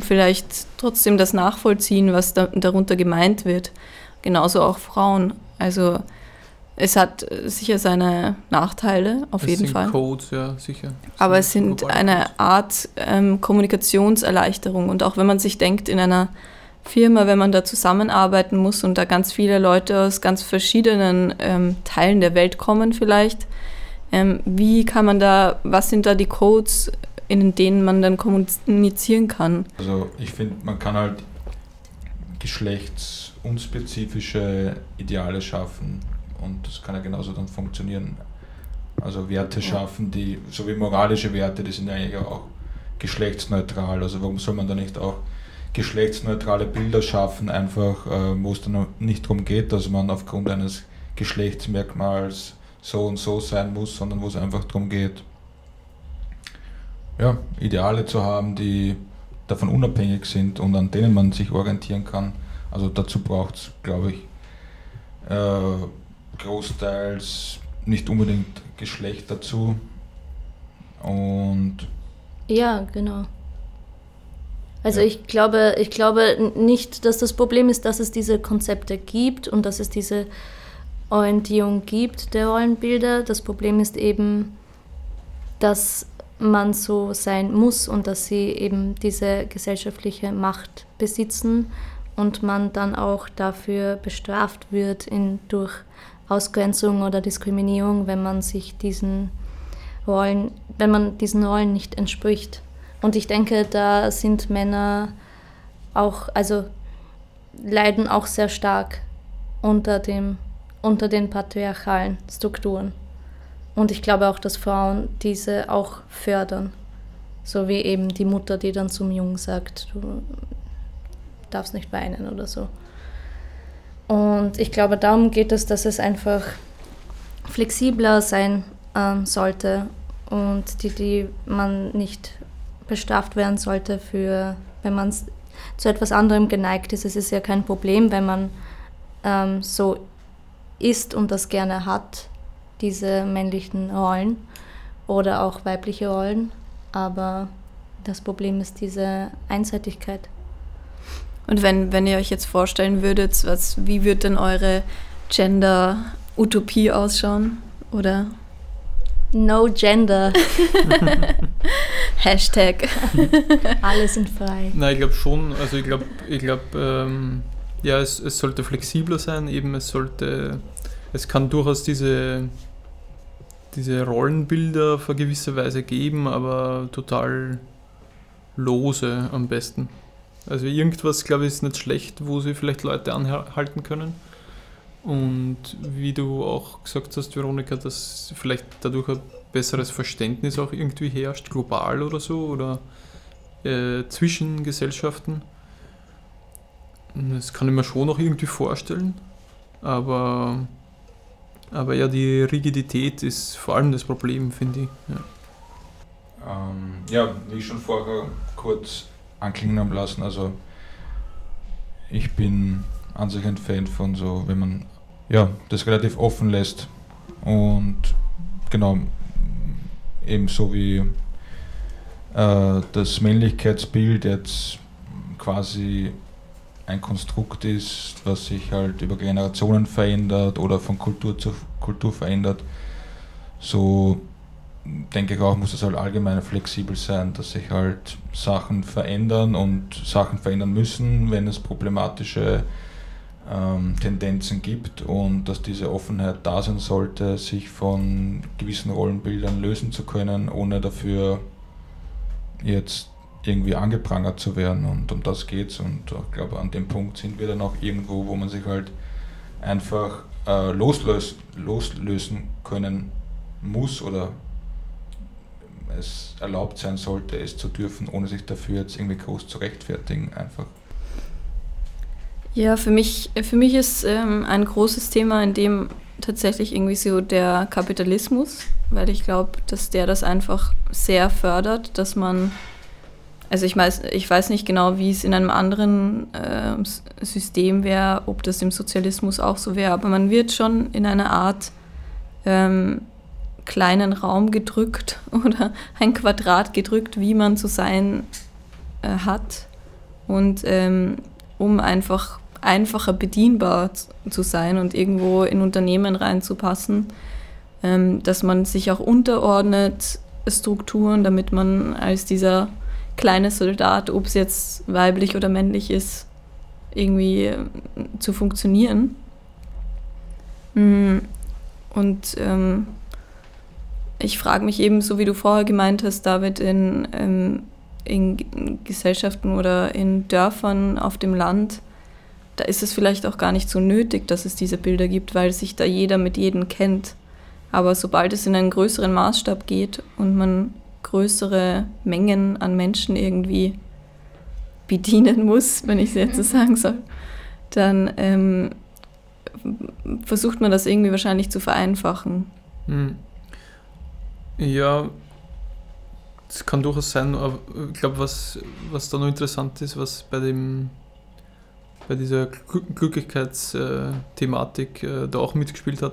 vielleicht trotzdem das nachvollziehen, was da, darunter gemeint wird. Genauso auch Frauen. Also es hat sicher seine Nachteile, auf es jeden sind Fall. Codes, ja, sicher. Aber es sind eine Art ähm, Kommunikationserleichterung. Und auch wenn man sich denkt, in einer Firma, wenn man da zusammenarbeiten muss und da ganz viele Leute aus ganz verschiedenen ähm, Teilen der Welt kommen vielleicht, ähm, wie kann man da, was sind da die Codes, in denen man dann kommunizieren kann? Also ich finde, man kann halt geschlechtsunspezifische Ideale schaffen und das kann ja genauso dann funktionieren. Also Werte schaffen, die, so wie moralische Werte, die sind eigentlich auch geschlechtsneutral. Also warum soll man da nicht auch geschlechtsneutrale Bilder schaffen, einfach äh, wo es dann nicht darum geht, dass man aufgrund eines Geschlechtsmerkmals so und so sein muss, sondern wo es einfach darum geht, ja, Ideale zu haben, die davon unabhängig sind und an denen man sich orientieren kann. Also dazu braucht es, glaube ich, äh, großteils nicht unbedingt Geschlecht dazu. Und ja, genau. Also ja. ich glaube, ich glaube nicht, dass das Problem ist, dass es diese Konzepte gibt und dass es diese Orientierung gibt der Rollenbilder. Das Problem ist eben, dass man so sein muss und dass sie eben diese gesellschaftliche Macht besitzen und man dann auch dafür bestraft wird in, durch Ausgrenzung oder Diskriminierung, wenn man sich diesen Rollen, wenn man diesen Rollen nicht entspricht. Und ich denke, da sind Männer auch, also leiden auch sehr stark unter, dem, unter den patriarchalen Strukturen. Und ich glaube auch, dass Frauen diese auch fördern. So wie eben die Mutter, die dann zum Jungen sagt, du darfst nicht weinen oder so. Und ich glaube, darum geht es, dass es einfach flexibler sein ähm, sollte und die, die man nicht bestraft werden sollte für, wenn man zu etwas anderem geneigt ist. Es ist ja kein Problem, wenn man ähm, so ist und das gerne hat diese männlichen Rollen oder auch weibliche Rollen, aber das Problem ist diese Einseitigkeit. Und wenn, wenn ihr euch jetzt vorstellen würdet, was, wie wird denn eure Gender-Utopie ausschauen? Oder? No Gender. Hashtag. Alle sind frei. Nein, ich glaube schon. Also ich glaube, ich glaube, ähm, ja, es, es sollte flexibler sein. Eben, es sollte, es kann durchaus diese diese Rollenbilder auf eine gewisse Weise geben, aber total lose am besten. Also irgendwas, glaube ich, ist nicht schlecht, wo sie vielleicht Leute anhalten können. Und wie du auch gesagt hast, Veronika, dass vielleicht dadurch ein besseres Verständnis auch irgendwie herrscht, global oder so, oder äh, zwischen Gesellschaften. Das kann ich mir schon noch irgendwie vorstellen, aber aber ja, die Rigidität ist vor allem das Problem, finde ich. Ja. Ähm, ja, wie schon vorher kurz anklingen haben lassen, also ich bin an sich ein Fan von so, wenn man ja, das relativ offen lässt und genau ebenso wie äh, das Männlichkeitsbild jetzt quasi ein Konstrukt ist, was sich halt über Generationen verändert oder von Kultur zu Kultur verändert, so denke ich auch, muss es halt allgemein flexibel sein, dass sich halt Sachen verändern und Sachen verändern müssen, wenn es problematische ähm, Tendenzen gibt und dass diese Offenheit da sein sollte, sich von gewissen Rollenbildern lösen zu können, ohne dafür jetzt irgendwie angeprangert zu werden und um das geht's und ich glaube an dem Punkt sind wir dann auch irgendwo, wo man sich halt einfach äh, loslös loslösen können muss oder es erlaubt sein sollte, es zu dürfen, ohne sich dafür jetzt irgendwie groß zu rechtfertigen einfach. Ja, für mich, für mich ist ähm, ein großes Thema, in dem tatsächlich irgendwie so der Kapitalismus, weil ich glaube, dass der das einfach sehr fördert, dass man also ich weiß, ich weiß nicht genau, wie es in einem anderen äh, System wäre, ob das im Sozialismus auch so wäre, aber man wird schon in einer Art ähm, kleinen Raum gedrückt oder ein Quadrat gedrückt, wie man zu sein äh, hat. Und ähm, um einfach einfacher bedienbar zu sein und irgendwo in Unternehmen reinzupassen, ähm, dass man sich auch unterordnet Strukturen, damit man als dieser kleine Soldat, ob es jetzt weiblich oder männlich ist, irgendwie äh, zu funktionieren. Mm, und ähm, ich frage mich eben, so wie du vorher gemeint hast, David, in, ähm, in Gesellschaften oder in Dörfern auf dem Land, da ist es vielleicht auch gar nicht so nötig, dass es diese Bilder gibt, weil sich da jeder mit jedem kennt. Aber sobald es in einen größeren Maßstab geht und man größere Mengen an Menschen irgendwie bedienen muss, wenn ich es jetzt so sagen soll, dann ähm, versucht man das irgendwie wahrscheinlich zu vereinfachen. Hm. Ja, das kann durchaus sein, aber ich glaube, was, was da noch interessant ist, was bei dem bei dieser Glücklichkeitsthematik äh, da auch mitgespielt hat,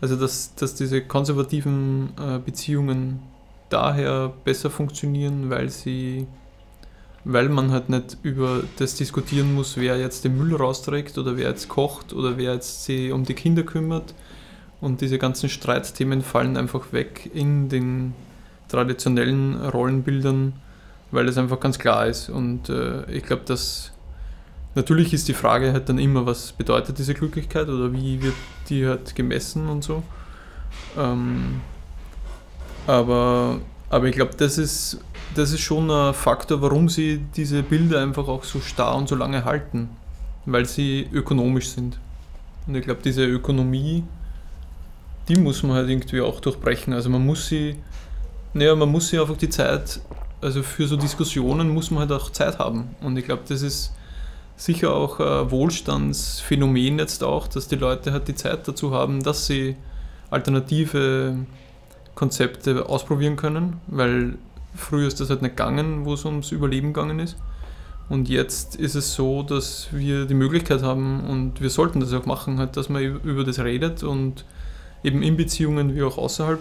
also dass, dass diese konservativen äh, Beziehungen daher besser funktionieren, weil sie weil man halt nicht über das diskutieren muss, wer jetzt den Müll rausträgt oder wer jetzt kocht oder wer jetzt sich um die Kinder kümmert. Und diese ganzen Streitthemen fallen einfach weg in den traditionellen Rollenbildern, weil es einfach ganz klar ist. Und äh, ich glaube, dass natürlich ist die Frage halt dann immer, was bedeutet diese Glücklichkeit oder wie wird die halt gemessen und so. Ähm, aber, aber ich glaube, das ist das ist schon ein Faktor, warum sie diese Bilder einfach auch so starr und so lange halten, weil sie ökonomisch sind. Und ich glaube, diese Ökonomie, die muss man halt irgendwie auch durchbrechen. Also man muss sie, naja, man muss sie einfach die Zeit, also für so Diskussionen muss man halt auch Zeit haben. Und ich glaube, das ist sicher auch ein Wohlstandsphänomen jetzt auch, dass die Leute halt die Zeit dazu haben, dass sie alternative Konzepte ausprobieren können, weil Früher ist das halt nicht gegangen, wo es ums Überleben gegangen ist. Und jetzt ist es so, dass wir die Möglichkeit haben und wir sollten das auch machen, halt, dass man über das redet und eben in Beziehungen wie auch außerhalb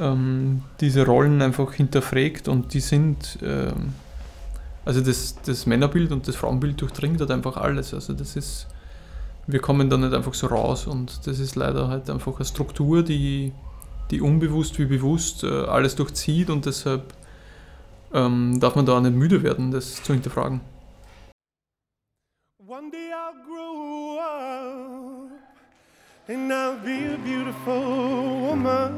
ähm, diese Rollen einfach hinterfragt und die sind, ähm, also das, das Männerbild und das Frauenbild durchdringt halt einfach alles. Also das ist, wir kommen da nicht einfach so raus und das ist leider halt einfach eine Struktur, die, die unbewusst wie bewusst äh, alles durchzieht und deshalb ähm, darf man da nicht müde werden, das zu hinterfragen. One day I'll grow up and I'll be a beautiful woman.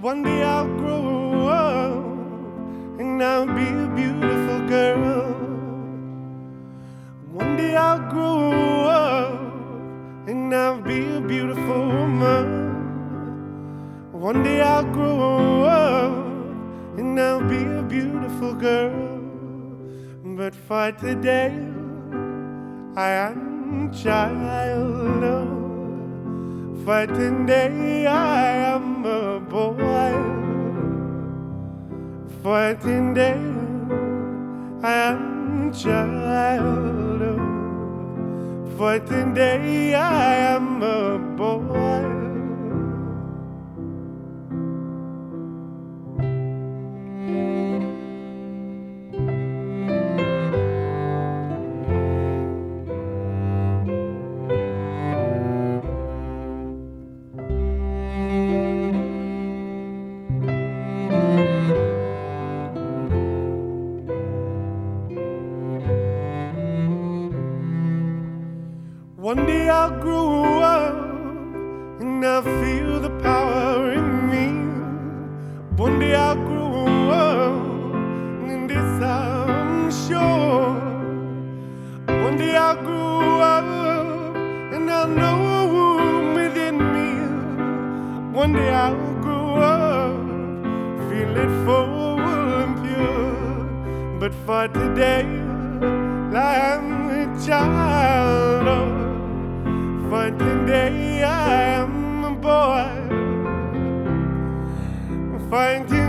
One day I'll grow up and I'll be a beautiful girl. One day I'll grow up and I'll be a beautiful woman. One day I'll grow up and I'll be a beautiful girl. But for today, I am child. For today, I am a boy. For today, I am child. For today, I am a boy. One day I'll grow up and I'll feel the power in me. One day I'll grow up and this I'm sure. One day I'll grow up and I'll know a womb within me. One day I'll grow up, feel it full and pure. But for today, I'm a child. Every day I am a boy fighting.